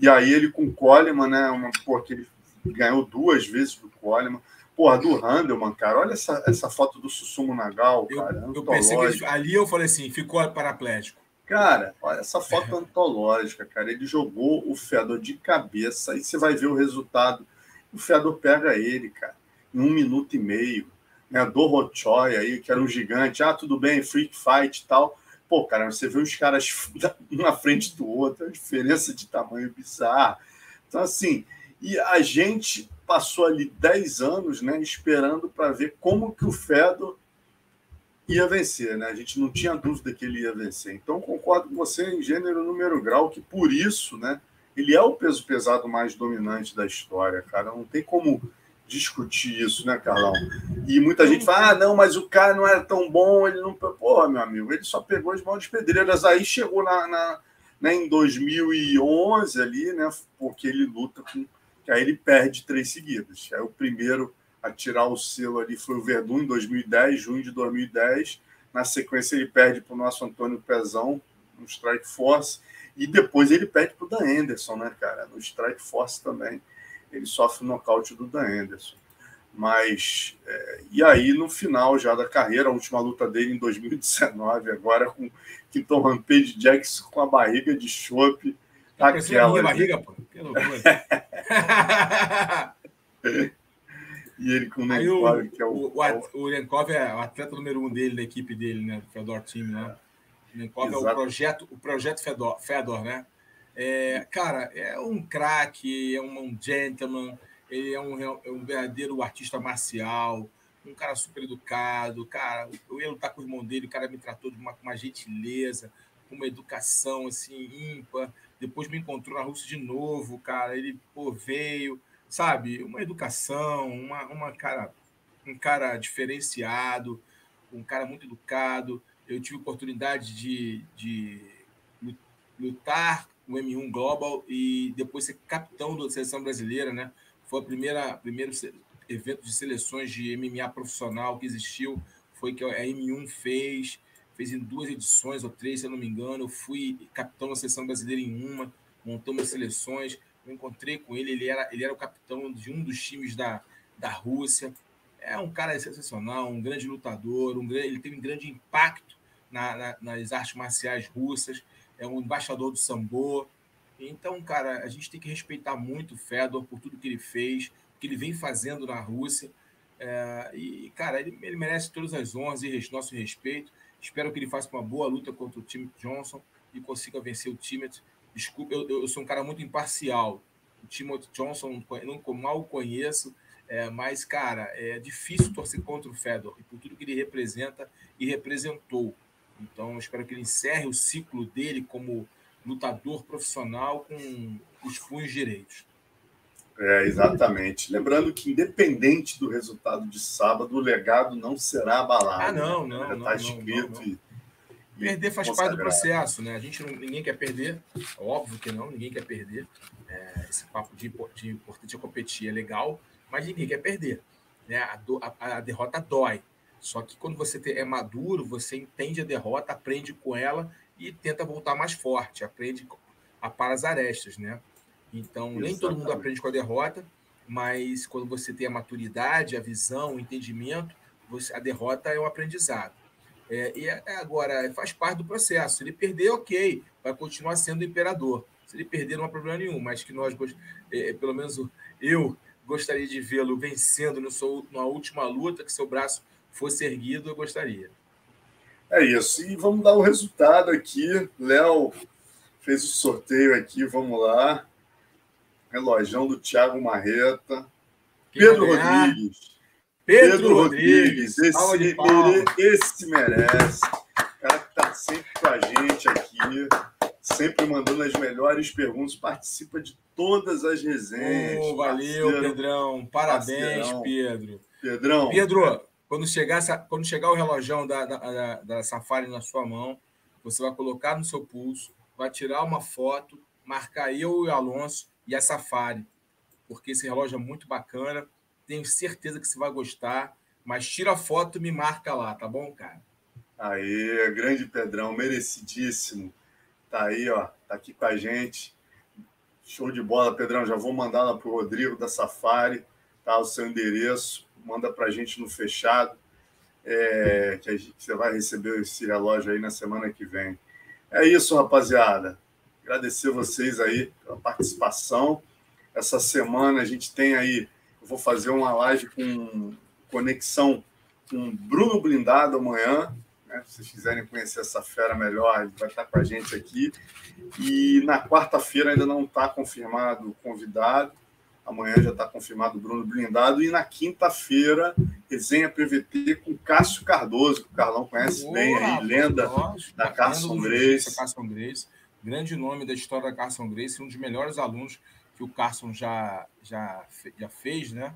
E aí ele com o Coleman, né? Uma, porque ele ganhou duas vezes do Coleman. Porra, do Handelman, cara. Olha essa, essa foto do Susumu Nagal, cara. Eu, eu pensei que ali eu falei assim, ficou paraplégico. Cara, olha essa <laughs> foto é. antológica, cara. Ele jogou o Fedor de cabeça e você vai ver o resultado. O Fedor pega ele, cara, em um minuto e meio né, do Rochoi aí, que era um gigante, ah, tudo bem, freak fight e tal. Pô, cara, você vê os caras <laughs> na frente do outro, a diferença de tamanho bizarra. Então, assim, e a gente passou ali 10 anos, né, esperando para ver como que o Fedor ia vencer, né? A gente não tinha dúvida que ele ia vencer. Então, concordo com você em gênero, número, grau, que por isso, né, ele é o peso pesado mais dominante da história, cara. Não tem como discutir isso, né, Carlão? E muita gente fala, ah, não, mas o cara não era tão bom, ele não. Porra, meu amigo, ele só pegou as mãos de pedreiras. Aí chegou na, na né, em 2011 ali, né, porque ele luta com. Aí ele perde três seguidas. Aí o primeiro a tirar o selo ali foi o Verdun em 2010, junho de 2010. Na sequência, ele perde para o nosso Antônio Pezão no Strike Force. E depois ele perde para o Dan Anderson, né, cara? No Strike Force também ele sofre o nocaute do Dan Anderson. Mas, é, e aí no final já da carreira, a última luta dele em 2019, agora com Quinton Rampage Jackson com a barriga de chope. Tá aquela. Minha barriga, pô. Que loucura. <laughs> e ele com o Nenkov, que é o. O, o, o Nenkov é o atleta número um dele, da equipe dele, né? Do Fedor Team, né? O Nenkov é o projeto, o projeto Fedor, Fedor né? É, cara, é um craque, é um gentleman, ele é um, é um verdadeiro artista marcial, um cara super educado, cara. Eu ia lutar com o irmão dele, o cara me tratou de uma, uma gentileza, com uma educação assim ímpar. Depois me encontrou na Rússia de novo, cara. Ele pô, veio, sabe? Uma educação, uma, uma cara, um cara diferenciado, um cara muito educado. Eu tive oportunidade de, de lutar o M1 Global e depois ser capitão da seleção brasileira, né? Foi a primeira primeiro evento de seleções de MMA profissional que existiu, foi que a M1 fez, fez em duas edições ou três, se eu não me engano. Eu fui capitão da seleção brasileira em uma, montamos as seleções. Eu encontrei com ele, ele era, ele era o capitão de um dos times da, da Rússia. É um cara sensacional, um grande lutador, um ele tem um grande impacto na, na, nas artes marciais russas é um embaixador do Sambo. Então, cara, a gente tem que respeitar muito o Fedor por tudo que ele fez, que ele vem fazendo na Rússia. É, e, cara, ele, ele, merece todas as honras e nosso respeito. Espero que ele faça uma boa luta contra o time Johnson e consiga vencer o time. Desculpa, eu, eu, sou um cara muito imparcial. O Timothy Johnson, não, mal conheço. É, mas, cara, é difícil torcer contra o Fedor e por tudo que ele representa e representou. Então, espero que ele encerre o ciclo dele como lutador profissional com os punhos direitos. É, exatamente. Lembrando que, independente do resultado de sábado, o legado não será abalado. Ah, não, não. Está escrito não, não. E, Perder faz parte do processo, né? A gente não, ninguém quer perder, óbvio que não, ninguém quer perder. É, esse papo de, de importante é competir é legal, mas ninguém quer perder. Né? A, do, a, a derrota dói. Só que quando você é maduro, você entende a derrota, aprende com ela e tenta voltar mais forte, aprende a para as arestas, né? Então, Exatamente. nem todo mundo aprende com a derrota, mas quando você tem a maturidade, a visão, o entendimento, você, a derrota é um aprendizado. É, e é, agora, faz parte do processo. Se ele perder, ok, vai continuar sendo imperador. Se ele perder, não há problema nenhum, mas que nós, é, pelo menos eu, gostaria de vê-lo vencendo no seu, na última luta, que seu braço fosse erguido, eu gostaria. É isso. E vamos dar o resultado aqui. Léo fez o sorteio aqui, vamos lá. Relojão do Thiago Marreta. Pedro Rodrigues. Pedro, Pedro Rodrigues. Esse, esse merece. O cara que está sempre com a gente aqui, sempre mandando as melhores perguntas, participa de todas as resenhas. Oh, valeu, parceiro, Pedrão. Parabéns, parceirão. Pedro. Pedrão. Pedro, quando chegar, quando chegar o relojão da, da, da, da Safari na sua mão, você vai colocar no seu pulso, vai tirar uma foto, marcar eu e o Alonso e a Safari, porque esse relógio é muito bacana. Tenho certeza que você vai gostar, mas tira a foto e me marca lá, tá bom, cara? Aí, grande Pedrão, merecidíssimo. Tá aí, ó, tá aqui com a gente. Show de bola, Pedrão. Já vou mandar lá pro Rodrigo da Safari, tá? O seu endereço, manda pra gente no fechado. É, que, gente, que você vai receber esse relógio aí na semana que vem. É isso, rapaziada. Agradecer vocês aí pela participação. Essa semana a gente tem aí, eu vou fazer uma live com conexão com Bruno Blindado amanhã. Né? Se vocês quiserem conhecer essa fera melhor, ele vai estar com a gente aqui. E na quarta-feira ainda não está confirmado o convidado. Amanhã já está confirmado o Bruno Blindado. E na quinta-feira, resenha PVT com Cássio Cardoso, que o Carlão conhece Boa, bem aí, lenda da Carson Grace. Carson Grace grande nome da história da Carson Grace, um dos melhores alunos que o Carson já, já, já fez, né?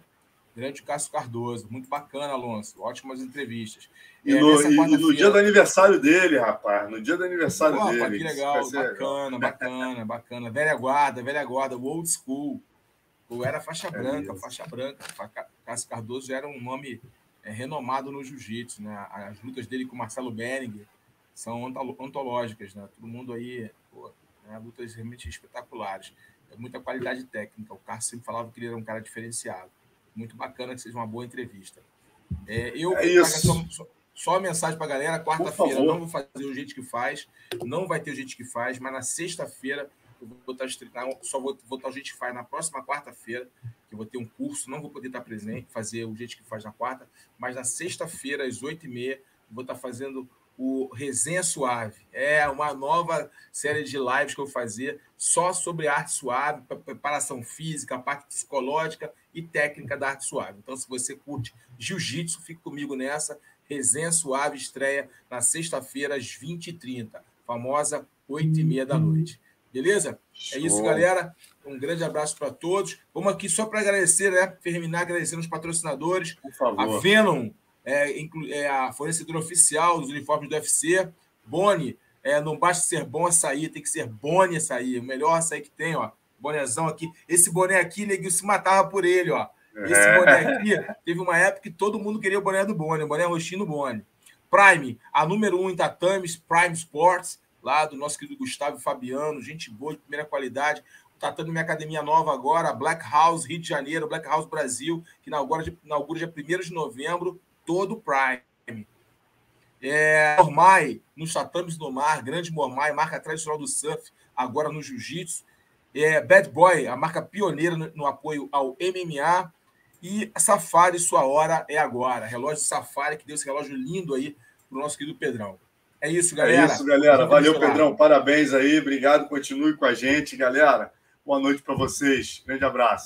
Grande Cássio Cardoso, muito bacana, Alonso. Ótimas entrevistas. E, é, no, e no, dia do aniversário dele, rapaz. No dia do aniversário Opa, dele. Que legal, bacana, bacana, bacana. Velha guarda, velha guarda, old school. Ou era faixa branca, isso. faixa branca. Cássio Cardoso era um nome é, renomado no jiu-jitsu, né? As lutas dele com Marcelo Beringer são ontológicas, né? Todo mundo aí pô, né? lutas realmente espetaculares. É muita qualidade técnica. O Carlos sempre falava que ele era um cara diferenciado. Muito bacana que seja uma boa entrevista. É, eu é só, só, só a mensagem para a galera: quarta-feira não vou fazer o jeito que faz, não vai ter o jeito que faz, mas na sexta-feira eu vou estar só vou, vou estar o que faz na próxima quarta-feira, que eu vou ter um curso, não vou poder estar presente, fazer o jeito que faz na quarta, mas na sexta-feira, às oito e meia, vou estar fazendo o Resenha Suave. É uma nova série de lives que eu vou fazer só sobre arte suave, preparação física, parte psicológica e técnica da arte suave. Então, se você curte jiu-jitsu, fique comigo nessa. Resenha Suave estreia na sexta-feira, às 20h30, famosa 8h30 da noite. Beleza? Show. É isso, galera. Um grande abraço para todos. Vamos aqui só para agradecer, né? Terminar agradecendo os patrocinadores. Por favor. A Venom, é, é a fornecedora oficial dos uniformes do UFC. Boni, é, não basta ser bom açaí, tem que ser Boni açaí, o melhor açaí que tem, ó. Bonezão aqui. Esse boné aqui, neguinho se matava por ele, ó. Esse é. boné aqui, teve uma época que todo mundo queria o boné do Boni, o boné roxinho do Boni. Prime, a número um em tatames, Prime Sports, lá do nosso querido Gustavo Fabiano, gente boa, de primeira qualidade. Tatame minha academia nova agora, Black House, Rio de Janeiro, Black House Brasil, que inaugura, inaugura dia 1 de novembro todo Prime. É, Mormai, nos tatames do mar, grande Mormai, marca tradicional do surf, agora no jiu-jitsu. É, Bad Boy, a marca pioneira no, no, apoio ao MMA. E Safari, sua hora é agora. Relógio Safari, que deu esse relógio lindo aí para o nosso querido Pedrão. É isso, galera. É isso, galera. Valeu, Pedrão. Parabéns aí. Obrigado. Continue com a gente, galera. Boa noite para vocês. Grande abraço.